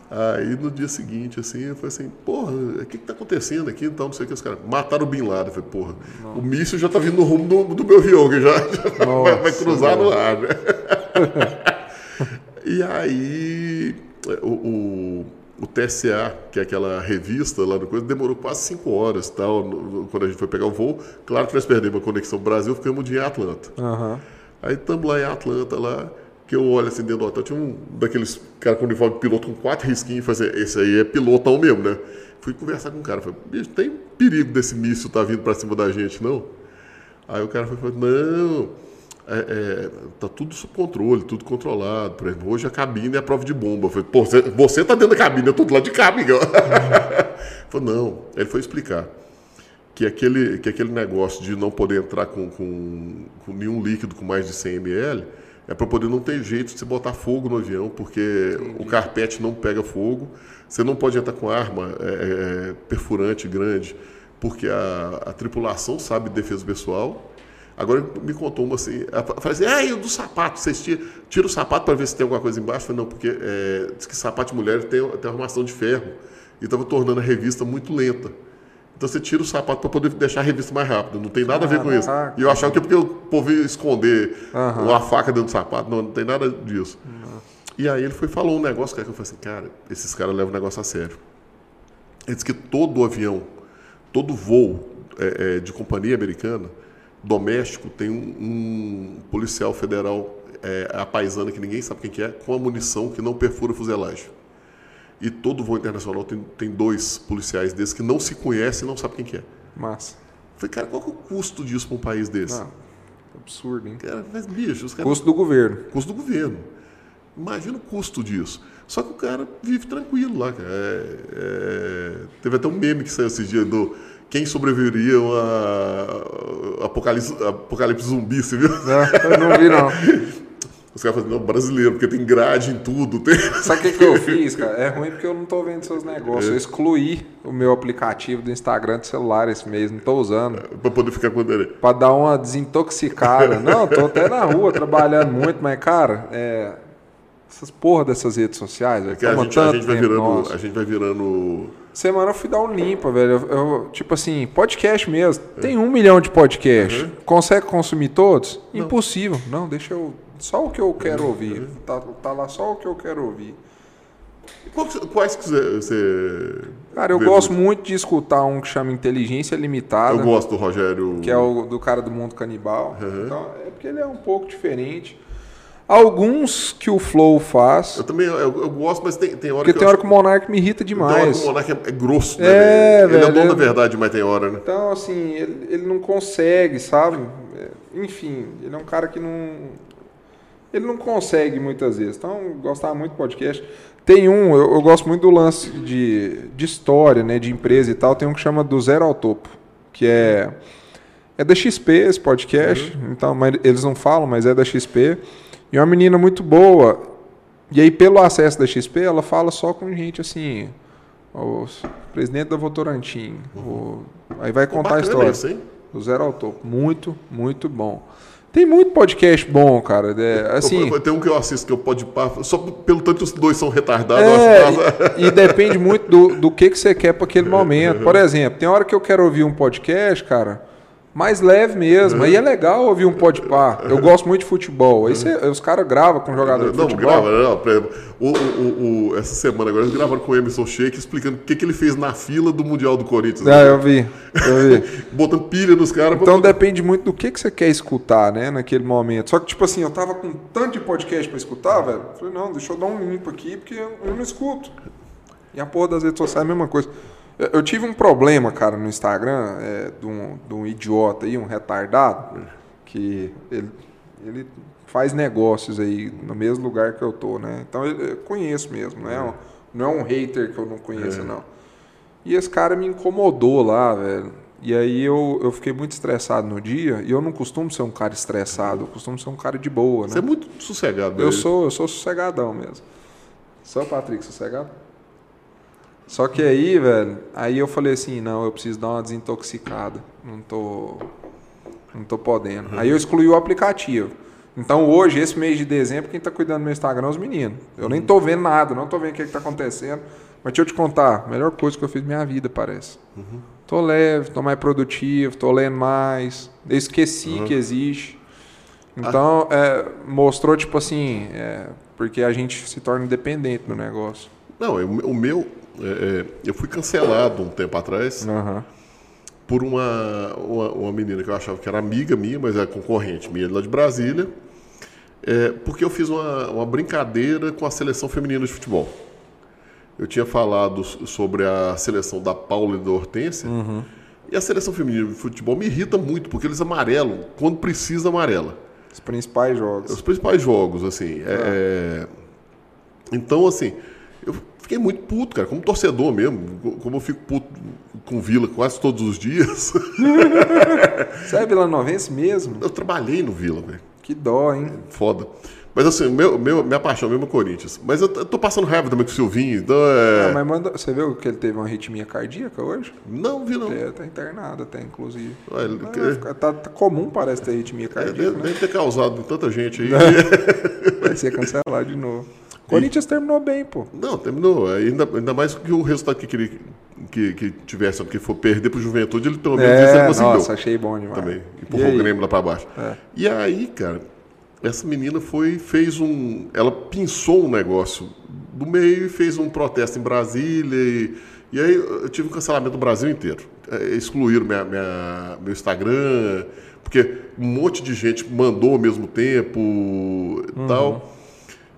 Aí no dia seguinte, assim, eu falei assim, porra, o que que tá acontecendo aqui? Então, não sei o que, os caras mataram o Bin Laden. Eu falei, porra, o míssil já tá vindo no rumo do, do meu avião, que já, já vai, vai Nossa, cruzar no ar, né? e aí, o, o, o TSA, que é aquela revista lá no coisa, demorou quase cinco horas, tal, no- quando a gente foi pegar o voo. Claro que nós perdemos a conexão Brasil, ficamos em Atlanta. Aham. Aí estamos lá em Atlanta, lá, que eu olho assim dentro do hotel, tinha um daqueles caras com uniforme de piloto com quatro risquinhos, e falei assim, esse aí é pilotão mesmo, né? Fui conversar com o cara, falei, bicho, tem perigo desse míssil tá vindo pra cima da gente, não? Aí o cara foi falou, não, é, é, tá tudo sob controle, tudo controlado, por exemplo, hoje a cabine é a prova de bomba. Eu falei, pô, você, você tá dentro da cabine, eu tô do lado de cá, amigão. Falei, não, ele foi explicar que aquele, que aquele negócio de não poder entrar com, com, com nenhum líquido com mais de 100 ml é para poder não ter jeito de você botar fogo no avião, porque o carpete não pega fogo. Você não pode entrar com arma é, é, perfurante grande, porque a, a tripulação sabe de defesa pessoal. Agora ele me contou uma assim, falei assim, ah, e o do sapato, vocês tiram, tira o sapato para ver se tem alguma coisa embaixo? Eu falei, não, porque é, diz que sapato de mulher tem, tem armação de ferro e estava tornando a revista muito lenta. Então você tira o sapato para poder deixar a revista mais rápida. Não tem nada a ver com isso. E eu achava que é porque o povo ia esconder uma faca dentro do sapato. Não, não tem nada disso. E aí ele foi falou um negócio cara, que eu falei assim, cara, esses caras levam o negócio a sério. Ele disse que todo avião, todo voo é, é, de companhia americana, doméstico, tem um, um policial federal é, a paisana que ninguém sabe quem que é, com a munição que não perfura fuselagem. E todo voo internacional tem, tem dois policiais desses que não se conhecem e não sabem quem que é. Massa. Falei, cara, qual que é o custo disso para um país desse? Não, absurdo, hein? Cara, mas bicho, os caras Custo do governo. custo do governo. Imagina o custo disso. Só que o cara vive tranquilo lá, cara. É- é- Teve até um meme que saiu esses dias do quem sobreviveria a apocalipse, apocalipse zumbi, você viu? Não, eu não vi, não. Os caras falam, não, brasileiro, porque tem grade em tudo. Tem... Sabe o que, que eu fiz, cara? É ruim porque eu não tô vendo seus negócios. Eu excluí o meu aplicativo do Instagram do celular esse mês, não tô usando. pra poder ficar com ele. Pra dar uma desintoxicada. Não, tô até na rua trabalhando muito, mas, cara, é. Essas porra dessas redes sociais, velho. Que a gente, a gente vai virando. nosso. A gente vai virando. Semana eu fui dar um limpa, velho. Eu, eu- tipo assim, podcast mesmo. Tem um milhão de podcast. Consegue consumir todos? Impossível. Não, deixa eu. Só o que eu quero ouvir. Tá, tá lá só o que eu quero ouvir. Quais que você. Cara, eu gosto muito? muito de escutar um que chama Inteligência Limitada, Eu gosto do Rogério. que é o do cara do mundo canibal. Então, é porque ele é um pouco diferente. Alguns que o Flow faz, Eu também eu, eu gosto, mas tem, tem hora porque que tem eu hora que o Monark me irrita tem hora que demais. o Monark é, é grosso, né? É, velho? Ele é velho, dono da verdade, mas tem hora, né? Então, assim, ele, ele não consegue, sabe? É, Enfim, ele é um cara que não. Ele não consegue muitas vezes. Então, gostava muito do podcast. Tem um, eu, eu gosto muito do lance de, de história, né? De empresa e tal. Tem um que chama Do Zero ao Topo, que é. É da XP esse podcast. Então, mas eles não falam, mas é da XP. E é uma menina muito boa. E aí, pelo acesso da XP, ela fala só com gente assim. O presidente da Votorantim. o- Aí vai contar a história. isso, hein? Do zero ao topo. Muito, muito bom. Tem muito podcast bom, cara. É, assim, tem um que eu assisto que eu pode só pelo tanto que os dois são retardados. É, eu acho que- e, e depende muito do, do que, que você quer para aquele momento. Por exemplo, tem hora que eu quero ouvir um podcast, cara, mais leve mesmo. Aí é legal ouvir um podpar. Eu gosto muito de futebol. Aí você- os caras gravam com jogador de Não, futebol. grava, não. exemplo, O, o- o- essa semana agora eles gravaram com o Emerson Sheik explicando o que, que ele fez na fila do Mundial do Corinthians. Ah, eu vi. Eu vi. Botando pilha nos caras. pra Então poder- depende muito do que, que você quer escutar, né, naquele momento. Só que, tipo assim, eu tava com tanto de podcast pra escutar, velho. Falei, não, deixa eu dar um limpo aqui, porque eu eu não escuto. E a porra das redes sociais é a mesma coisa. Eu, tive um problema, cara, no Instagram, é, de, um, de um idiota aí, um retardado, que ele, ele faz negócios aí no mesmo lugar que eu tô, né? Então eu, conheço mesmo, não é, um, não é um hater que eu não conheço, não. E esse cara me incomodou lá, velho. E aí eu, eu fiquei muito estressado no dia. E eu não costumo ser um cara estressado, eu costumo ser um cara de boa, né? Você é muito sossegado. Eu né? sou, eu sou sossegadão mesmo. Sou Patrick, sossegado? Só que aí, velho, aí eu falei assim, não, eu preciso dar uma desintoxicada. Não tô. Não tô podendo. Aí eu excluí o aplicativo. Então hoje, esse mês de dezembro, quem tá cuidando do meu Instagram é os meninos. Eu nem tô vendo nada, não tô vendo o que, que tá acontecendo. Mas deixa eu te contar, melhor coisa que eu fiz na minha vida, parece. Tô leve, tô mais produtivo, tô lendo mais. Eu esqueci que existe. Então, é, mostrou, tipo assim, é, porque a gente se torna independente do negócio. Não, eu- o meu. É, é, eu fui cancelado um tempo atrás Aham. por uma, uma, uma menina que eu achava que era amiga minha, mas é concorrente minha lá de Brasília. é, porque eu fiz uma, uma brincadeira com a seleção feminina de futebol. Eu tinha falado sobre a seleção da Paula e da Hortência. E a seleção feminina de futebol me irrita muito, porque eles amarelam quando precisa amarela. Os principais jogos. Os principais jogos, assim. é- é- Então, assim, eu fiquei muito puto, cara, como torcedor mesmo. co- Como eu fico puto com Vila quase todos os dias. Você é vilanovense mesmo? eu trabalhei no Vila, velho. Que dó, hein? Foda. Mas assim, meu, meu, minha paixão mesmo é Corinthians. Mas eu, eu tô passando raiva também com o Silvinho, então é. Ah, mas manda, você viu que ele teve uma arritmia cardíaca hoje? Não, vi não. É, tá internado até, inclusive. Ele- Ah, tá, tá comum, parece, ter arritmia É, cardíaca, deve, né? deve ter causado tanta gente aí. Vai ser cancelado de novo. Corinthians terminou bem, pô. Não, terminou. Ainda, ainda mais que o resultado que queria que, que tivesse, porque for perder pro Juventude, ele pelo menos isso ele É, conseguiu. nossa, achei bom demais. também. E Empurrou o Grêmio lá pra baixo. É. E aí, cara, essa menina foi, fez um. Ela pinçou um negócio do meio e fez um protesto em Brasília. E, e aí eu tive um cancelamento do Brasil inteiro. É, excluíram minha, minha- meu Instagram, porque um monte de gente mandou ao mesmo tempo e tal.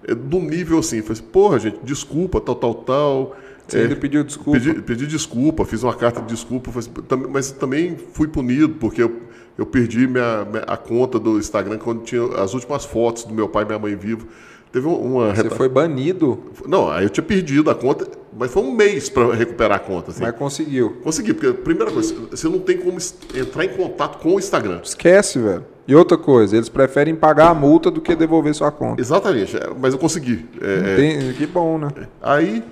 É, do nível assim, falei assim, porra, gente, desculpa, tal, tal, tal. Você É, ainda pediu desculpa. Pedi, pedi desculpa, fiz uma carta de desculpa, assim, mas também fui punido, porque eu, eu perdi minha, minha- a conta do Instagram quando tinha as últimas fotos do meu pai e minha mãe vivo. Teve um, uma. Você reta- foi banido, Não, aí eu tinha perdido a conta, mas foi um mês para recuperar a conta. Assim. mas conseguiu. Consegui, porque a primeira coisa, você não tem como entrar em contato com o Instagram. Esquece, velho. E outra coisa, eles preferem pagar a multa do que devolver sua conta. Exatamente, é, mas eu consegui. É, é, Tem- que bom, né? Aí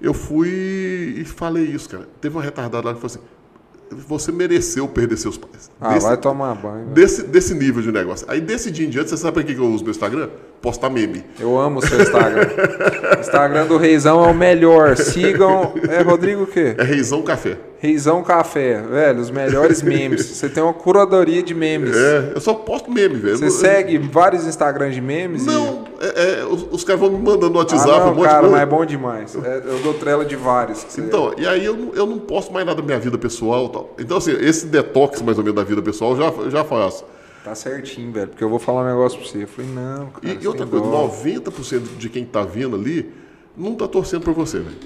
eu fui e falei isso, cara. Teve uma retardada lá que falou assim: você mereceu perder seus pais. Ah, Desse- vai tomar banho. velho. Desse, desse nível de negócio. Aí desse dia em diante, você sabe que que eu uso meu Instagram? Postar meme. Eu amo o seu Instagram. Instagram do Reizão é o melhor. Sigam. É Rodrigo o quê? É Reizão Café. Reizão Café. Velho, os melhores memes. Você tem uma curadoria de memes. É, eu só posto meme, velho. Você Eu- segue vários Instagrams de memes? e- Não, é, é, os, os caras vão me mandando no Ah, WhatsApp não, um cara, mas é bom demais. É, eu dou trela de vários. você- Então, e aí eu não, eu não posto mais nada da minha vida pessoal e tal. Então, assim, esse detox mais ou menos da vida pessoal eu já, já faço. Tá certinho, velho. Porque eu vou falar um negócio pra você. Eu falei, não, cara. E, e outra tem coisa, dó. 90% de quem tá vendo ali não tá torcendo pra você, velho.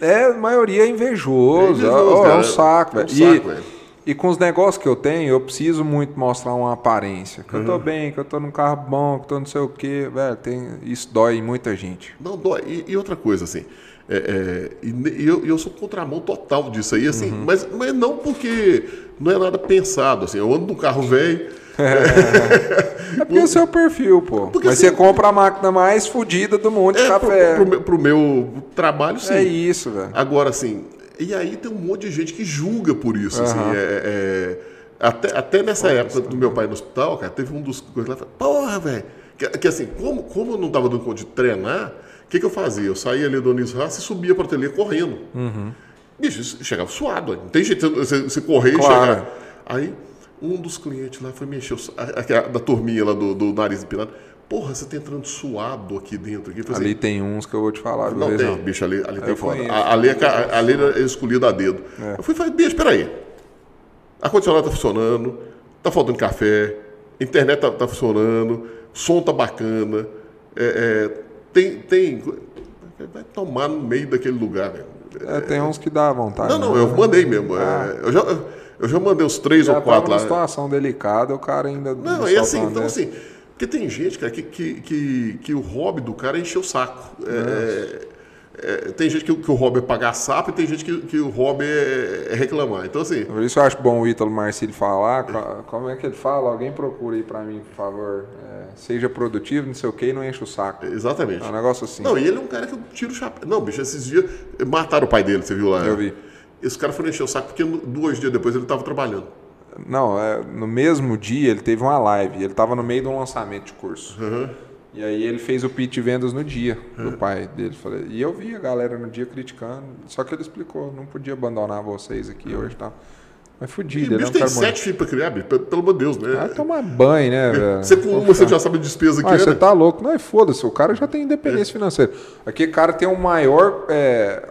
É, a maioria é invejoso. É invejoso, Ó, é um saco, É um velho. saco, e, velho. e com os negócios que eu tenho, eu preciso muito mostrar uma aparência. Que eu Uhum. tô bem, que eu tô num carro bom, que eu tô não sei o quê. Velho, tem... isso dói em muita gente. Não dói. E, e outra coisa, assim, é, é, e, e eu, eu sou contramão total disso aí, assim, Uhum. mas, mas não porque não é nada pensado, assim, eu ando num carro velho, É porque é o seu perfil, pô. Porque Mas assim- você compra a máquina mais fodida do mundo de é, pro, café. pro meu- pro meu trabalho, sim. É isso, velho. Agora, assim, e aí tem um monte de gente que julga por isso, assim, Aham. é, é, Até, até nessa época do meu pai no hospital, cara, teve um dos coisas lá, porra, velho. Que, que, assim, como, como eu não tava dando conta de treinar, o que, que eu fazia? Eu saía ali do Anísio Raça e subia para o ateliê correndo. Uhum. Bicho, chegava suado, não tem jeito você, você correr Claro. e chegar. Aí, um dos clientes lá foi mexer, a- a- da turminha lá do, do nariz empinado. Porra, você tá entrando suado aqui dentro. Aqui. Ali tem uns que eu vou te falar. não tem, Rezão? bicho, ali, ali tem foda. Ali é, ali é escolhido a dedo. É. Eu fui e falei, bicho, peraí. Ar-condicionado tá funcionando, tá faltando café, internet tá, tá funcionando, som tá bacana, é, é, tem, tem. Vai tomar no meio daquele lugar, velho. É, tem uns que dá vontade. Não, não, né? eu mandei mesmo. é, Ah. eu, já, eu já mandei uns três Já ou quatro lá. situação delicada, o cara ainda. Não, me é assim, uma então dessa. assim, porque tem gente, cara, que, que, que, que o hobby do cara é encher o saco. É, é, tem gente que, que o hobby é pagar sapo e tem gente que, que o hobby é, é reclamar. Então, assim, Por isso eu acho bom o Ítalo Marcílio falar. co- Como é que ele fala? Alguém procura aí pra mim, por favor. É, seja produtivo, não sei o que, e não enche o saco. exatamente. É um negócio assim. Não, e ele é um cara que eu tiro o chapéu. Não, bicho, esses dias mataram o pai dele, você viu lá? Eu vi. Esse cara foi encher o saco porque dois dias depois ele estava trabalhando. Não, é, no mesmo dia ele teve uma live. Ele tava no meio de um lançamento de curso. E aí ele fez o pitch vendas no dia do pai dele. Falei, e eu vi a galera no dia criticando. Só que ele explicou, não podia abandonar vocês aqui hoje e tal. Mas fudido, o ele é bicho um tem sete filhos pra criar, bicho, pelo, amor de Deus, né? Vai tomar banho, né, velho? Você com uma, você já sabe a despesa que Ah, é, você né? tá louco. Não, e foda-se, o cara já tem independência financeira. Aqui o cara tem o maior. é,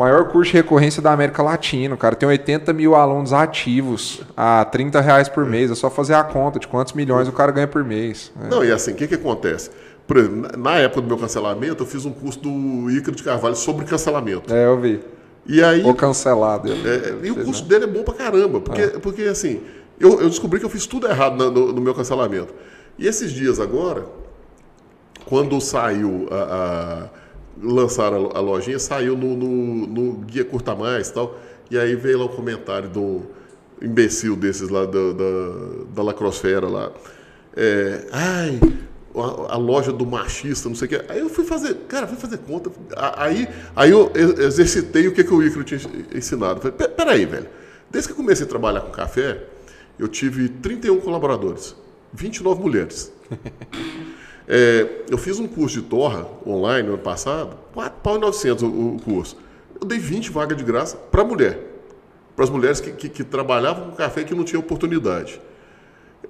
maior curso de recorrência da América Latina. O cara tem 80 mil alunos ativos a 30 reais por mês. É só fazer a conta de quantos milhões o cara ganha por mês. É. Não, e assim, o que, que acontece? Por exemplo, na- época do meu cancelamento, eu fiz um curso do Ícaro de Carvalho sobre cancelamento. É, eu vi. E aí. Ou cancelado. ele- é, e o curso né? dele é bom pra caramba, porque, porque assim, eu, eu descobri que eu fiz tudo errado na- no, no meu cancelamento. E esses dias agora, quando saiu a. a- lançaram a, lojinha, saiu no, no, no Guia Curta Mais e tal. E aí veio lá o comentário do imbecil desses lá da, da, da Lacrosfera lá. É, ai, a, a loja do machista, não sei o quê. Aí eu fui fazer, cara, fui fazer conta. Aí, aí eu ex- exercitei o que, que o Icaro tinha ensinado. Falei, "Pe- peraí, velho. Desde que eu comecei a trabalhar com café, eu tive 31 colaboradores, 29 mulheres. É, eu fiz um curso de torra online no ano passado, 4 pau e 900 o, o curso. Eu dei 20 vagas de graça para mulher. Para as mulheres que, que, que trabalhavam com café e que não tinham oportunidade.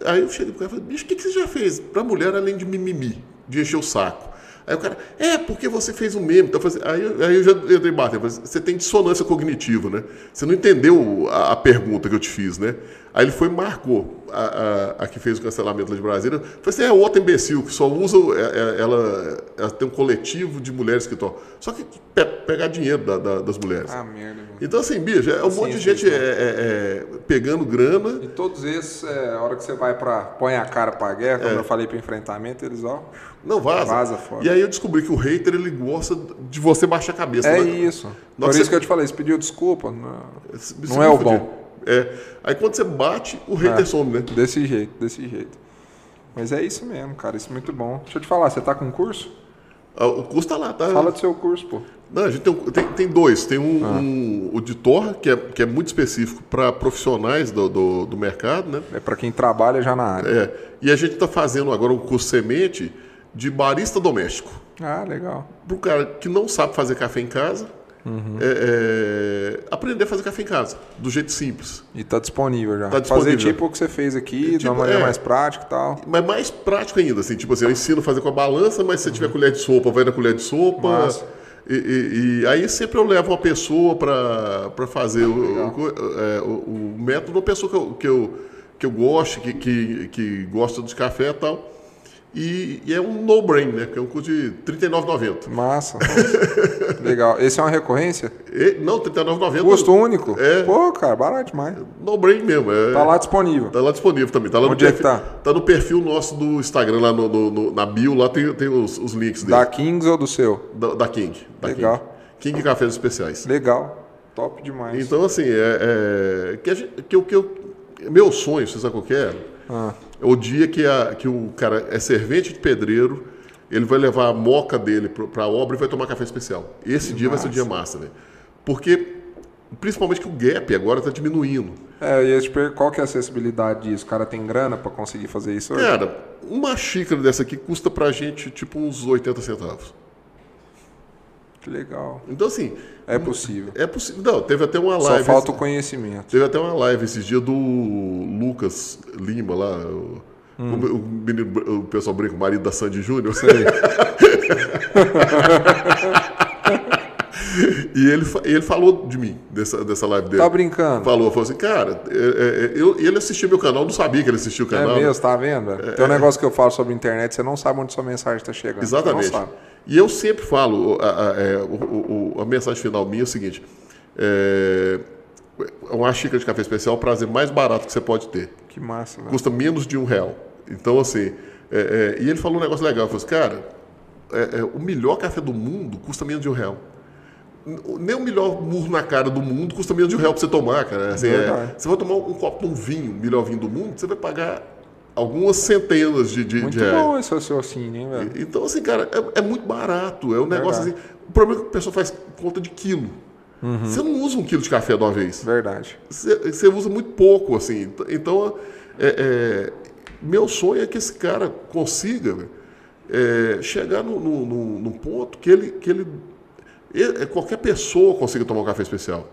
Aí eu cheguei pro cara e falei, bicho, o que, que você já fez para mulher além de mimimi, de encher o saco? Aí o cara, é, porque você fez um meme. Então, assim, aí, aí eu já entrei batendo. Você tem dissonância cognitiva, né? Você não entendeu a, a pergunta que eu te fiz, né? Aí ele foi e marcou a, a, a que fez o cancelamento lá de Brasília. Falei assim, é outra imbecil, que só usa, é- é- ela, ela tem um coletivo de mulheres que tocam. Só que pe- pegar dinheiro da- da- das mulheres. Ah, merda. mano. Então, assim, bicho, é um Sim, monte de gente é, é, é, pegando grana. E todos esses, é, a hora que você vai pra. põe a cara pra guerra, como eu falei pro enfrentamento, eles, ó. Não vaza. Vaza fora. E aí eu descobri que o hater ele gosta de você baixar a cabeça. É né? isso. Por isso você- que eu te falei, você pediu desculpa. Não, não é o bom. É. Aí quando você bate, o hater É. some, né? Desse jeito, desse jeito. Mas é isso mesmo, cara. Isso é muito bom. Deixa eu te falar, você tá com curso? Ah, O custo tá lá, tá? Fala do seu curso, pô. Não, a gente tem, tem, tem dois. Tem um, Ah. um- o de Torra, que é, que é muito específico para profissionais do, do, do mercado, né? É pra quem trabalha já na área. É. E a gente está fazendo agora um curso semente de barista doméstico. Ah, legal. Para o cara que não sabe fazer café em casa, Uhum. é- é, aprender a fazer café em casa, do jeito simples. E tá disponível já. Tá disponível. Fazer tipo o que você fez aqui, de Tipo, uma maneira é. mais prática e tal. Mas mais prático ainda, assim, tipo assim, eu ensino a fazer com a balança, mas se você tiver colher de sopa, vai na colher de sopa. Uhum. E, e- e aí sempre eu levo uma pessoa para fazer o, o, é, o- o método, uma pessoa que eu, que eu, que eu gosto, que, que, que gosta de café e tal. E, e é um no-brain, né? Porque é um custo de R$ 39,90. Massa. nossa. legal. Esse é uma recorrência? E- Não, R$ 39,90. Custo único? É. Pô, cara, barato demais. No-brain mesmo. É, Tá lá disponível. Tá lá disponível também. Tá lá Onde no é que perfil, tá? Tá no perfil nosso do Instagram, lá no, no- no- na bio, lá tem, tem os, os links dele. Da Kings ou do seu? Da, da King. Da Legal. King. King Cafés Especiais. Legal. Top demais. Então, assim, é, é, que, gente, que, que eu, meu sonho, você sabe qual que é? Ah, É o dia que, a, que o cara é servente de pedreiro, ele vai levar a moca dele para a obra e vai tomar café especial. Esse dia vai ser o dia massa, velho. Porque Principalmente que o gap agora está diminuindo. É, e pergunto, qual que é a acessibilidade disso? O cara tem grana para conseguir fazer isso hoje? Cara, uma xícara dessa aqui custa pra gente tipo uns 80 centavos. Que legal. Então, assim. É possível. É possível. Não, teve até uma Só live. falta o conhecimento. Teve até uma live esses dias do Lucas Lima lá. O, Hum. o menino, o pessoal brinca, o marido da Sandy Júnior. Sei. E ele, ele falou de mim, dessa, dessa live dele. Tá brincando? Falou, falou assim, cara, é, é, é, eu, ele assistiu meu canal, não sabia que ele assistiu o É canal. mesmo, tá vendo? Tem um negócio que eu falo sobre internet, você não sabe onde sua mensagem tá chegando. Exatamente. E eu sempre falo, a, a- é, o- o- a mensagem final minha é o seguinte: é, uma xícara de café especial é o prazer mais barato que você pode ter. Que massa, velho. Custa menos de um real. Então, assim, é, é, e ele falou um negócio legal, ele falou assim, cara, é, é, o melhor café do mundo custa menos de um real. Nem o melhor murro na cara do mundo custa menos de um real pra você tomar, cara. Assim, é, você vai tomar um copo de um vinho, o melhor vinho do mundo, você vai pagar algumas centenas de, de, Muito de reais. bom esse raciocínio, hein, velho? Então, assim, cara, é, é muito barato. É um negócio Verdade. assim. O problema é que a pessoa faz conta de quilo. Uhum. Você não usa um quilo de café de uma vez. Verdade. Você, você usa muito pouco, assim. Então, é, é, meu sonho é que esse cara consiga é, chegar no, no, no- num ponto que ele, que ele, ele- qualquer pessoa consiga tomar um café especial.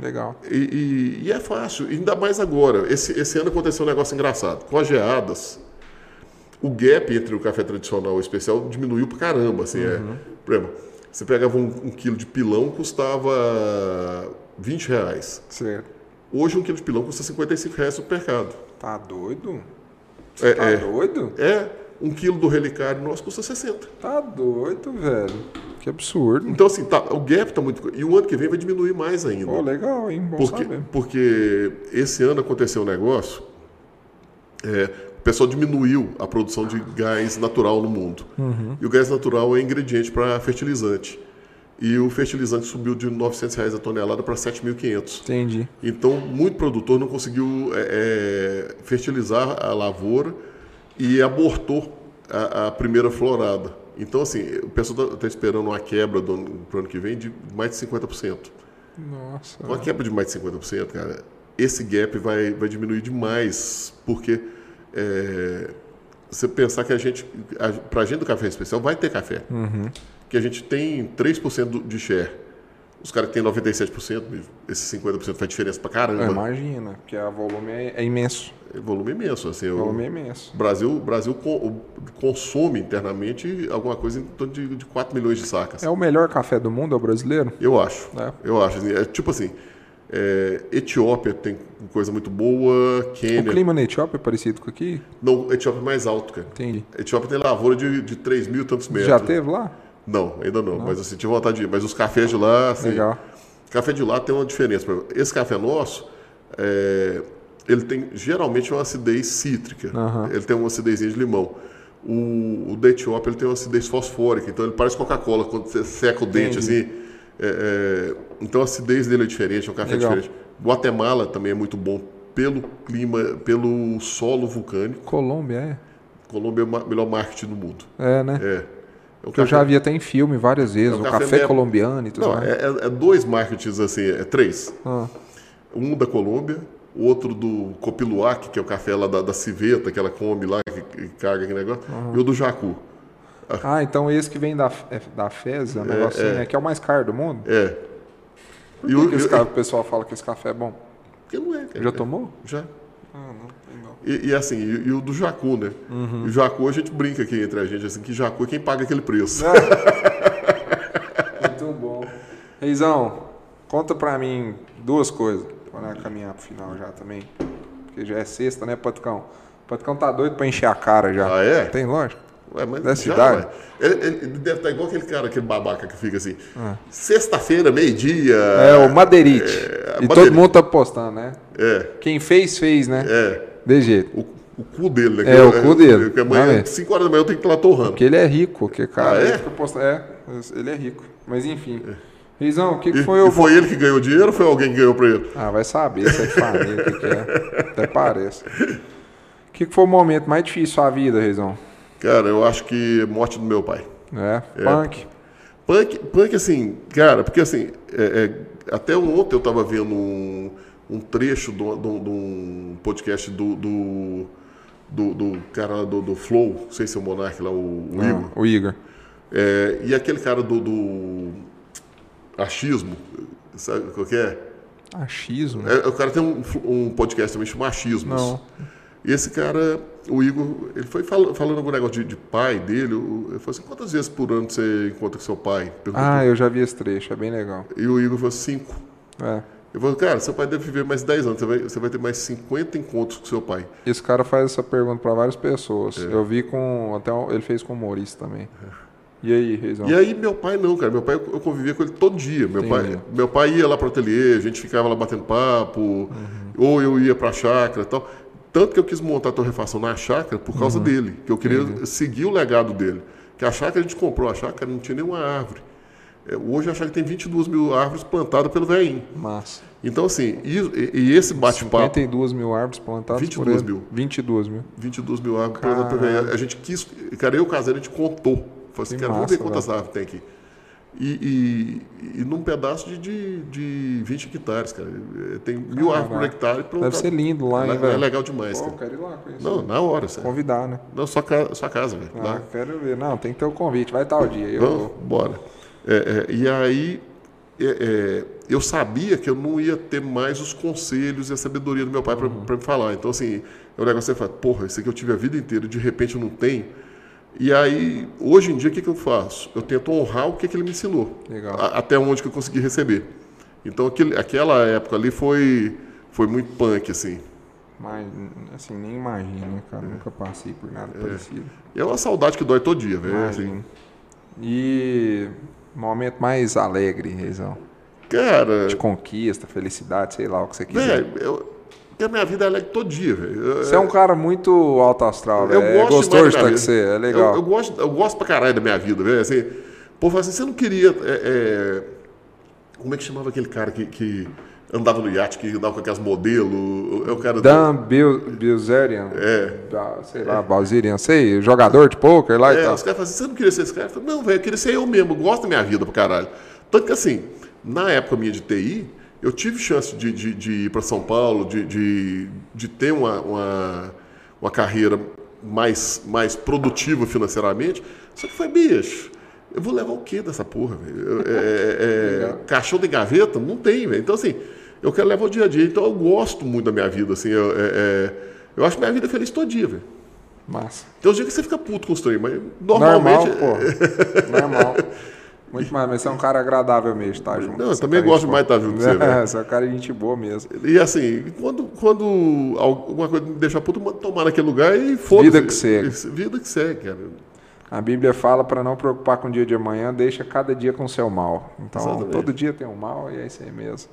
Legal. E, e- e é fácil, ainda mais agora. Esse, esse ano aconteceu um negócio engraçado. Com as geadas, o gap entre o café tradicional e o especial diminuiu pra caramba. Assim, é. Por exemplo, você pegava um, um quilo de pilão, custava 20 reais. Certo. Hoje um quilo de pilão custa 55 reais no mercado. Tá doido? É, Tá é. doido? É, um quilo do relicário nosso custa 60. Tá doido, velho. Que absurdo. Então, assim, tá, o gap tá muito. E o ano que vem vai diminuir mais ainda. Pô, legal, hein? Bom Porque, saber. porque esse ano aconteceu um negócio, é, o pessoal diminuiu a produção de gás natural no mundo. Uhum. E o gás natural é ingrediente para fertilizante. E o fertilizante subiu de 900 reais a tonelada para 7.500. Entendi. Então, muito produtor não conseguiu é, é, fertilizar a lavoura e abortou a, a primeira florada. Então, assim, o pessoal está esperando uma quebra do ano, pro ano que vem de mais de 50%. Nossa. Com a quebra de mais de 50%, cara, esse gap vai, vai diminuir demais, porque é, você pensar que a gente, a, pra gente do café especial, vai ter café. Que a gente tem 3% do- de share. Os caras que têm 97%, esses 50% faz diferença pra caramba. É, imagina, porque o volume é, é imenso. É volume imenso. Assim, O o volume é imenso. Brasil, o Brasil co- o- consome internamente alguma coisa em torno de, de 4 milhões de sacas. É o melhor café do mundo, é o brasileiro? Eu acho. É. Eu acho. assim, é tipo assim, é, Etiópia tem coisa muito boa, O Quênia. clima na Etiópia é parecido com aqui? Não, Etiópia é mais alto, cara. Entendi. Etiópia tem lavoura de, de 3 mil e tantos metros. Já teve lá? Não, ainda não, Mas assim, tive vontade de ir. Mas os cafés de lá, assim. Legal. Café de lá tem uma diferença. Esse café nosso, é, ele tem geralmente uma acidez cítrica. Aham. Ele tem uma acidezinha de limão. O, o da Etiópia ele tem uma acidez fosfórica, então ele parece Coca-Cola quando você seca o dente Entendi. assim. É, é, então a acidez dele é diferente, é um café Legal. diferente. Guatemala também é muito bom pelo clima, pelo solo vulcânico. Colômbia, é? Colômbia é o melhor marketing do mundo. É, né? É. É Que eu já café- vi até em filme várias vezes. É o café café, colombiano e tudo Não, mais. é, é- é dois marketings assim, é três. Ah, Um da Colômbia, o outro do Copiluac, que é o café lá da, da civeta, que ela come lá, que, que caga aquele negócio, e o do Jacu. Ah, então esse que vem da, é da Fez, é negocinho, é. é. que é o mais caro do mundo? É. Por E que que esse e- cara- o pessoal fala que esse café é bom? Porque não é, cara. Já tomou? Já. Ah. E, e assim, e, e o do Jacu, né? Uhum. O Jacu, a gente brinca aqui entre a gente, assim, que Jacu é quem paga aquele preço. Muito bom. Reizão, conta pra mim duas coisas. Para caminhar pro final já também. Porque já é sexta, né, Paticão? O Paticão tá doido pra encher a cara já. Ah, é? Tem lógico. Ué, mas Dessa já, idade? ué. Ele, ele deve estar igual aquele cara, aquele babaca que fica assim. Ah. Sexta-feira, meio-dia. É, o Madeirite. É, e todo mundo tá postando, né? É, Quem fez, fez, né? é. De jeito. O, o cu dele, né? É, o cu dele. Porque amanhã, Vai ver. 5 horas da manhã, eu tenho que ir lá torrando. Porque ele é rico, que cara. Ah, é? postando- é, ele é rico. Mas enfim. Reizão, o que, que foi e o. foi ele que ganhou dinheiro ou foi alguém que ganhou pra ele? Ah, vai saber se é de família, o que, que é. Até parece. O que, que foi o momento mais difícil da sua vida, Reizão? Cara, eu acho que morte do meu pai. É, É. punk. Punk, punk, assim, cara, porque assim, é, é, até ontem eu tava vendo um, um trecho de um podcast do, do, do, do cara do, do, Flow, não sei se é o Monark lá, o, o Ah, Igor. o Igor. É, e aquele cara do, do achismo, sabe qual que é? Achismo? É, o cara tem um, um podcast também chamado Achismos. Não. E esse cara, o Igor, ele foi fal- falando algum negócio de, de pai dele. o- Ele falou assim: quantas vezes por ano você encontra com seu pai? Perguntou. Ah, eu já vi esse trecho, é bem legal. E o Igor falou: cinco. É. Eu falei, cara, seu pai deve viver mais 10 anos, você vai, você vai ter mais 50 encontros com seu pai. Esse cara faz essa pergunta pra várias pessoas. É. Eu vi com. Até ele fez com o humorista também. E aí, Reizão? E aí meu pai não, cara. Meu pai eu convivia com ele todo dia. Meu, pai, meu pai ia lá pro ateliê, a gente ficava lá batendo papo, Uhum. ou eu ia pra chácara e tal. Tanto que eu quis montar a torrefação na chácara por Uhum. causa dele, que eu queria seguir o legado dele. Que a chácara a gente comprou, a chácara não tinha nenhuma árvore. É, Hoje a chácara tem 22 mil árvores plantadas pelo velhinho. Massa. Então, assim, e, e- esse bate-papo, 52 mil árvores plantadas 22 por ele. mil. 22 mil. 22 mil árvores plantadas pelo velhinho, a gente quis, cara, eu e o caseiro, a gente contou. Falei assim, Que cara, vamos massa, ver quantas árvores tem aqui. E, e, e num pedaço de, de, de 20 hectares, cara. É, Tem mil árvores por hectare. Deve plantado. ser lindo lá, é, hein, le- velho? É legal demais, Pô, cara. quero ir lá conhecer. Não, na hora, sério. Convidar, né? Não, sua, ca- sua casa, velho. Ah, quero ver. Não, tem que ter o convite. Vai tal dia. Eu Vamos, vou. bora. É, é, e aí, é, é, eu sabia que eu não ia ter mais os conselhos e a sabedoria do meu pai Uhum. para me falar. Então, assim, é um negócio que você fala, porra, isso aqui eu tive a vida inteira, de repente eu não tenho. E aí, hoje em dia, o que, que eu faço? Eu tento honrar o que, que ele me ensinou. Legal. A- até onde que eu consegui receber. Então, aquele, aquela época ali foi, foi muito punk, assim. Mas, assim, nem imagino, né, cara? Nunca passei por nada parecido. É uma saudade que dói todo dia, velho. Assim. Imagino. E momento mais alegre, Reizão. Cara, De conquista, felicidade, sei lá o que você quiser. velho, eu, porque a minha vida é alegre todo dia, velho. Você é um cara muito alto astral, Eu velho. É gosto gostoso de da estar com você, é legal. Eu, eu gosto, eu gosto pra caralho da minha vida, velho. Assim, fala assim, você não queria. é, é, como é que chamava aquele cara que, que andava no iate, que andava com aquelas modelos? É o cara. Dan Bil Bilzerian. É. Ba- Sei lá, Balzerian, sei, jogador de pôquer lá e É, tal. os caras falam assim, você não queria ser esse cara? Eu falei, não, velho, eu queria ser eu mesmo, eu gosto da minha vida pra caralho. Tanto que assim, na época minha de TI, eu tive chance de, de, de ir para São Paulo, de, de, de ter uma, uma, uma carreira mais, mais produtiva financeiramente. Só que foi, bicho, eu vou levar o quê dessa porra, velho? É, é, é, caixão de gaveta? Não tem, velho. Então, assim, eu quero levar o dia a dia. Então, eu gosto muito da minha vida, assim. Eu, é, é, eu acho minha vida feliz todo dia, velho. Massa. Tem uns dias que você fica puto com os trem, mas Normal, normalmente. pô. Normal. Muito mais, mas você é um cara agradável mesmo, tá, junto. Não, eu também é gosto demais de estar junto com você, velho. É, você é um cara de gente boa mesmo. E assim, quando, quando alguma coisa me deixa puto, manda tomar naquele lugar e foda-se. Vida que segue. Vida que segue, cara. A Bíblia fala para não preocupar com o dia de amanhã, deixa cada dia com o seu mal. Então, Exatamente. todo dia tem um mal e é isso aí mesmo.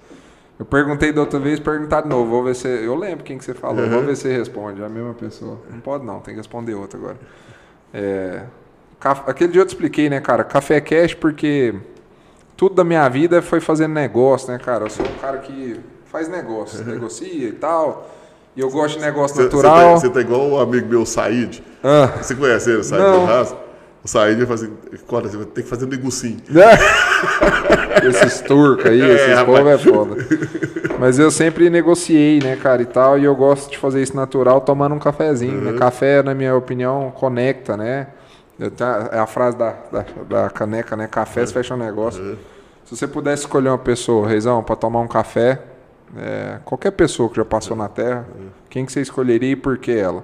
Eu perguntei da outra vez, perguntar de novo. Vou ver se. Eu lembro quem que você falou, vou ver se você responde. É a mesma pessoa. Não pode não, tem que responder outra agora. É, Aquele dia eu te expliquei, né, cara? Café Cash, porque tudo da minha vida foi fazendo negócio, né, cara? Eu sou um cara que faz negócio, negocia e tal. E eu gosto de negócio Você- Você natural. tá, você tá igual o amigo meu, Said. Ah. Você conhece ele, Said Não. Ferraz? O Said ele fala assim: "Acorda, você vai ter que fazer negocinho. esses turcos aí, É, esses rapaz. povos é foda. Mas eu sempre negociei, né, cara, e tal, e eu gosto de fazer isso natural tomando um cafezinho, Uhum. né? Café, na minha opinião, conecta, né? Tenho- É a frase da, da, da caneca, né? Café se fecha um negócio. Uhum. Se você pudesse escolher uma pessoa, Reizão, pra tomar um café, é, qualquer pessoa que já passou na Terra, quem que você escolheria e por que ela?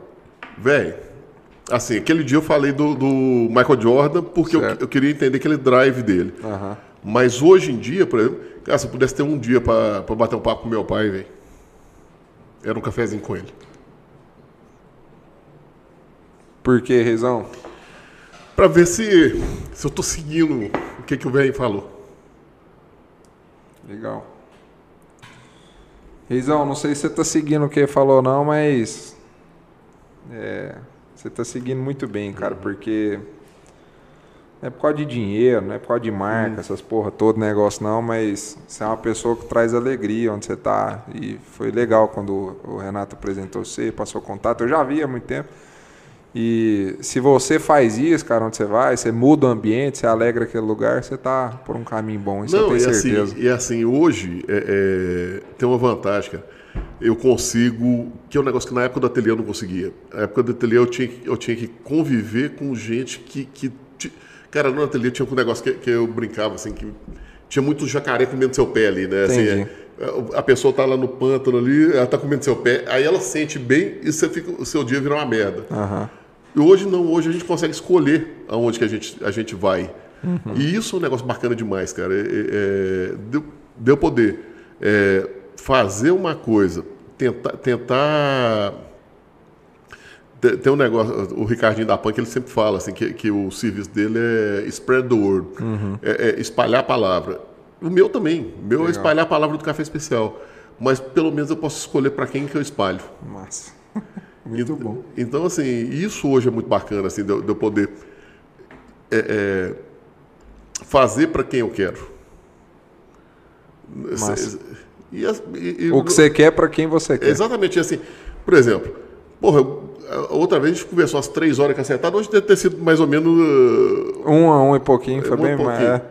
Velho, assim, aquele dia eu falei do, do Michael Jordan porque eu, eu queria entender aquele drive dele. Mas hoje em dia, por exemplo, cara, se eu pudesse ter um dia pra bater um papo com meu pai, velho, era um cafezinho com ele. Por que, Reizão? Pra ver se, se eu tô seguindo o que, que o velho falou. Legal. Reizão, não sei se você tá seguindo o que ele falou não, mas é, você tá seguindo muito bem, cara, porque não é por causa de dinheiro, não é por causa de marca, essas porra, todo negócio não, mas você é uma pessoa que traz alegria onde você tá. E foi legal quando o Renato apresentou você, passou contato, eu já vi há muito tempo. E se você faz isso, cara, onde você vai, você muda o ambiente, você alegra aquele lugar, você tá por um caminho bom, isso Não, eu e tenho assim, certeza. e assim, hoje é, é, tem uma vantagem, cara. Eu consigo, que é um negócio que na época do ateliê eu não conseguia. Na época do ateliê eu tinha, que- eu tinha que conviver com gente que. que cara, no ateliê tinha um negócio que, que eu brincava, assim, que tinha muito jacaré comendo seu pé ali, né? Assim, é, a pessoa tá lá no pântano ali, ela tá comendo seu pé, aí ela sente bem e você fica, o seu dia vira uma merda. Aham. E hoje não, hoje a gente consegue escolher aonde que a gente, a gente vai. E isso é um negócio bacana demais, cara. É, é, é, deu, deu poder é, fazer uma coisa, tentar. tentar te- tem um negócio, o Ricardinho da Punk, ele sempre fala assim, que, que o serviço dele é spread the word, é, é espalhar a palavra. O meu também, o meu é espalhar a palavra do café especial. Mas pelo menos eu posso escolher para quem que eu espalho. Massa. Muito bom. Então, assim, isso hoje é muito bacana, assim, de eu, de eu poder é, é, fazer para quem eu quero. Massa. E, e- e- O que você quer pra quem você quer. Exatamente assim. Por exemplo, porra, outra vez a gente conversou às três horas cacetada, hoje deve ter sido mais ou menos. uh, Um a um e pouquinho, foi um bem mais.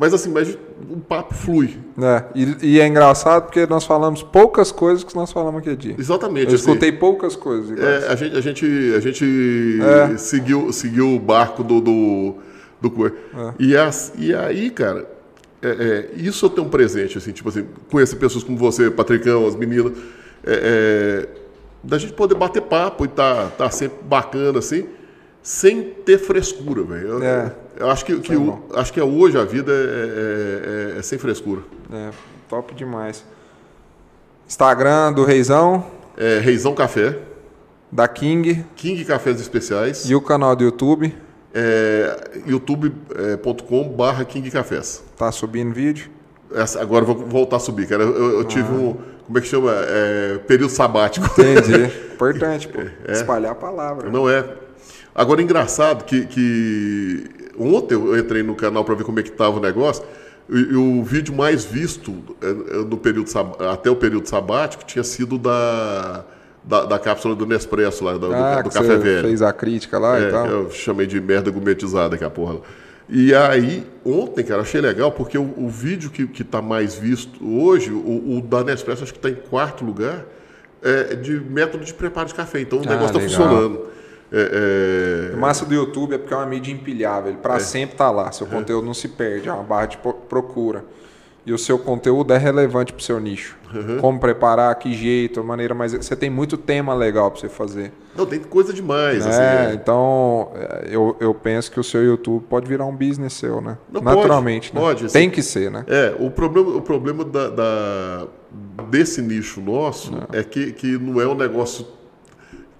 É. Mas assim, mas o papo flui. É, E, e é engraçado porque nós falamos poucas coisas que nós falamos aquele dia. Exatamente. Eu assim. escutei poucas coisas. É, a gente, a gente, a gente É. seguiu, seguiu o barco do, do, do É. E, as, e aí, cara, é, é, isso eu tenho um presente, assim, tipo assim, conhecer pessoas como você, Patricão, as meninas, é, é, da gente poder bater papo e tá, tá sempre bacana, assim, sem ter frescura, velho. Eu, É. eu acho que, que é o- acho que hoje a vida é, é- é- é sem frescura. É, top demais. Instagram do Reizão, É Reizão Café, da King King Cafés Especiais. e o canal do YouTube. é, youtube.com barra King Cafés. Tá subindo vídeo. Essa- agora vou voltar a subir, cara. Eu, eu- eu tive um, como é que chama? É, período sabático. Entendi. Importante, pô. Espalhar a palavra. Não é. Agora, engraçado que, que ontem eu entrei no canal para ver como é que tava o negócio. E, e o vídeo mais visto é, é, no período até o período sabático tinha sido da, da, da cápsula do Nespresso lá, do, do- Ah, do que café velho. fez a crítica lá e É, tal. eu chamei de merda gourmetizada que a porra. lá. E aí, ontem, cara, achei legal, porque o, o vídeo que, que tá mais visto hoje, o, o da Nespresso, acho que tá em quarto lugar, é de método de preparo de café. Então o Ah, negócio tá legal. funcionando. É, O é, massa do YouTube é porque é uma mídia empilhável. Ele pra sempre tá lá. Seu conteúdo não se perde. É uma barra de procura. E o seu conteúdo é relevante pro seu nicho. Como preparar, que jeito, a maneira mais. Você tem muito tema legal pra você fazer. Não, tem coisa demais. assim, É, é. então, é, eu, eu penso que o seu YouTube pode virar um business seu, né? Não, pode, Naturalmente, né? pode, assim. Tem que ser, né? É, o problema, o problema da, da- desse nicho nosso é que, que não é um negócio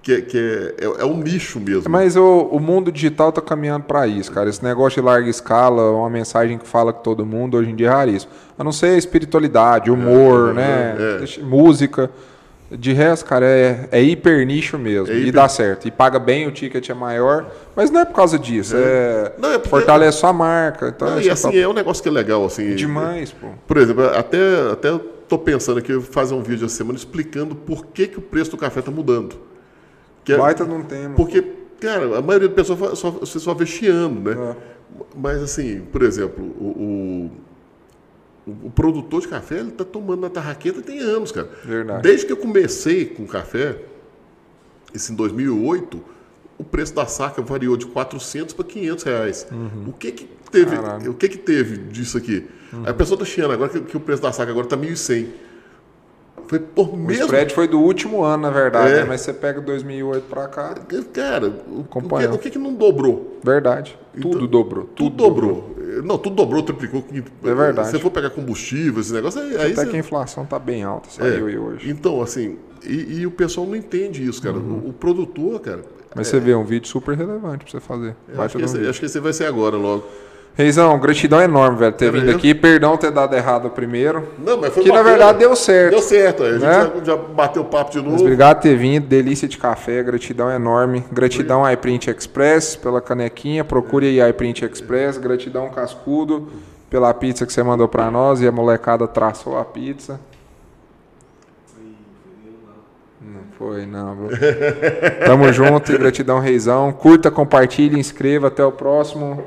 que, é- que é, é, é um nicho mesmo. Mas o, o mundo digital tá caminhando para isso, cara. Esse negócio de larga escala, uma mensagem que fala com todo mundo, hoje em dia é raríssimo. A não ser espiritualidade, humor, É, né? é. Música. De resto, cara, é, é hiper nicho mesmo. É E hiper- dá certo. E paga bem, o ticket é maior. Mas não é por causa disso. É, Não, é porque- fortalece sua marca. Então, Não, e é assim, é um negócio que é legal, assim. demais, pô. Por exemplo, até, até tô pensando aqui em fazer um vídeo essa semana explicando por que, que o preço do café tá mudando. Que é- Baita não tema. Porque, cara, a maioria das pessoas fa- só, você só vê chiando, né? É. Mas assim, por exemplo, o, o, o produtor de café, ele tá tomando na tarraqueta tem anos, cara. Verdade. Desde que eu comecei com café, isso em 2008, o preço da saca variou de 400 para 500 reais. O que que teve, Uhum. Caralho. Uhum. o que que teve disso aqui? A pessoa tá chiando agora que, que o preço da saca agora tá 1.100. Foi por O mesmo spread foi do último ano, na verdade, É. né? mas você pega 2008 pra cá, Cara, o, o, que, que que não dobrou? verdade. Então, tudo dobrou. Tudo dobrou. Não, tudo dobrou, triplicou. É verdade. Se você for pegar combustível, esse negócio, aí, aí Até você- que a inflação tá bem alta, é. saiu aí hoje. Então, assim, e, e o pessoal não entende isso, cara. Uhum. O, o produtor, cara. Mas você vê, é um vídeo super relevante pra você fazer. Vai acho, que um esse, acho que esse vai ser agora logo. Reizão, gratidão enorme, velho, ter Cara, vindo eu- aqui. Perdão ter dado errado primeiro. Não, mas foi Que na bacana. verdade deu certo. Deu certo. A gente Né? já, já bateu papo de Mas novo. obrigado por ter vindo, delícia de café, gratidão enorme. Gratidão iPrint Express pela canequinha, procure aí iPrint Express. Gratidão Cascudo pela pizza que você mandou pra nós e a molecada traçou a pizza. Não foi, não. Tamo junto e gratidão, Reizão. Curta, compartilhe, inscreva. Até o próximo.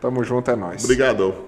Tamo junto, é nóis. Obrigadão.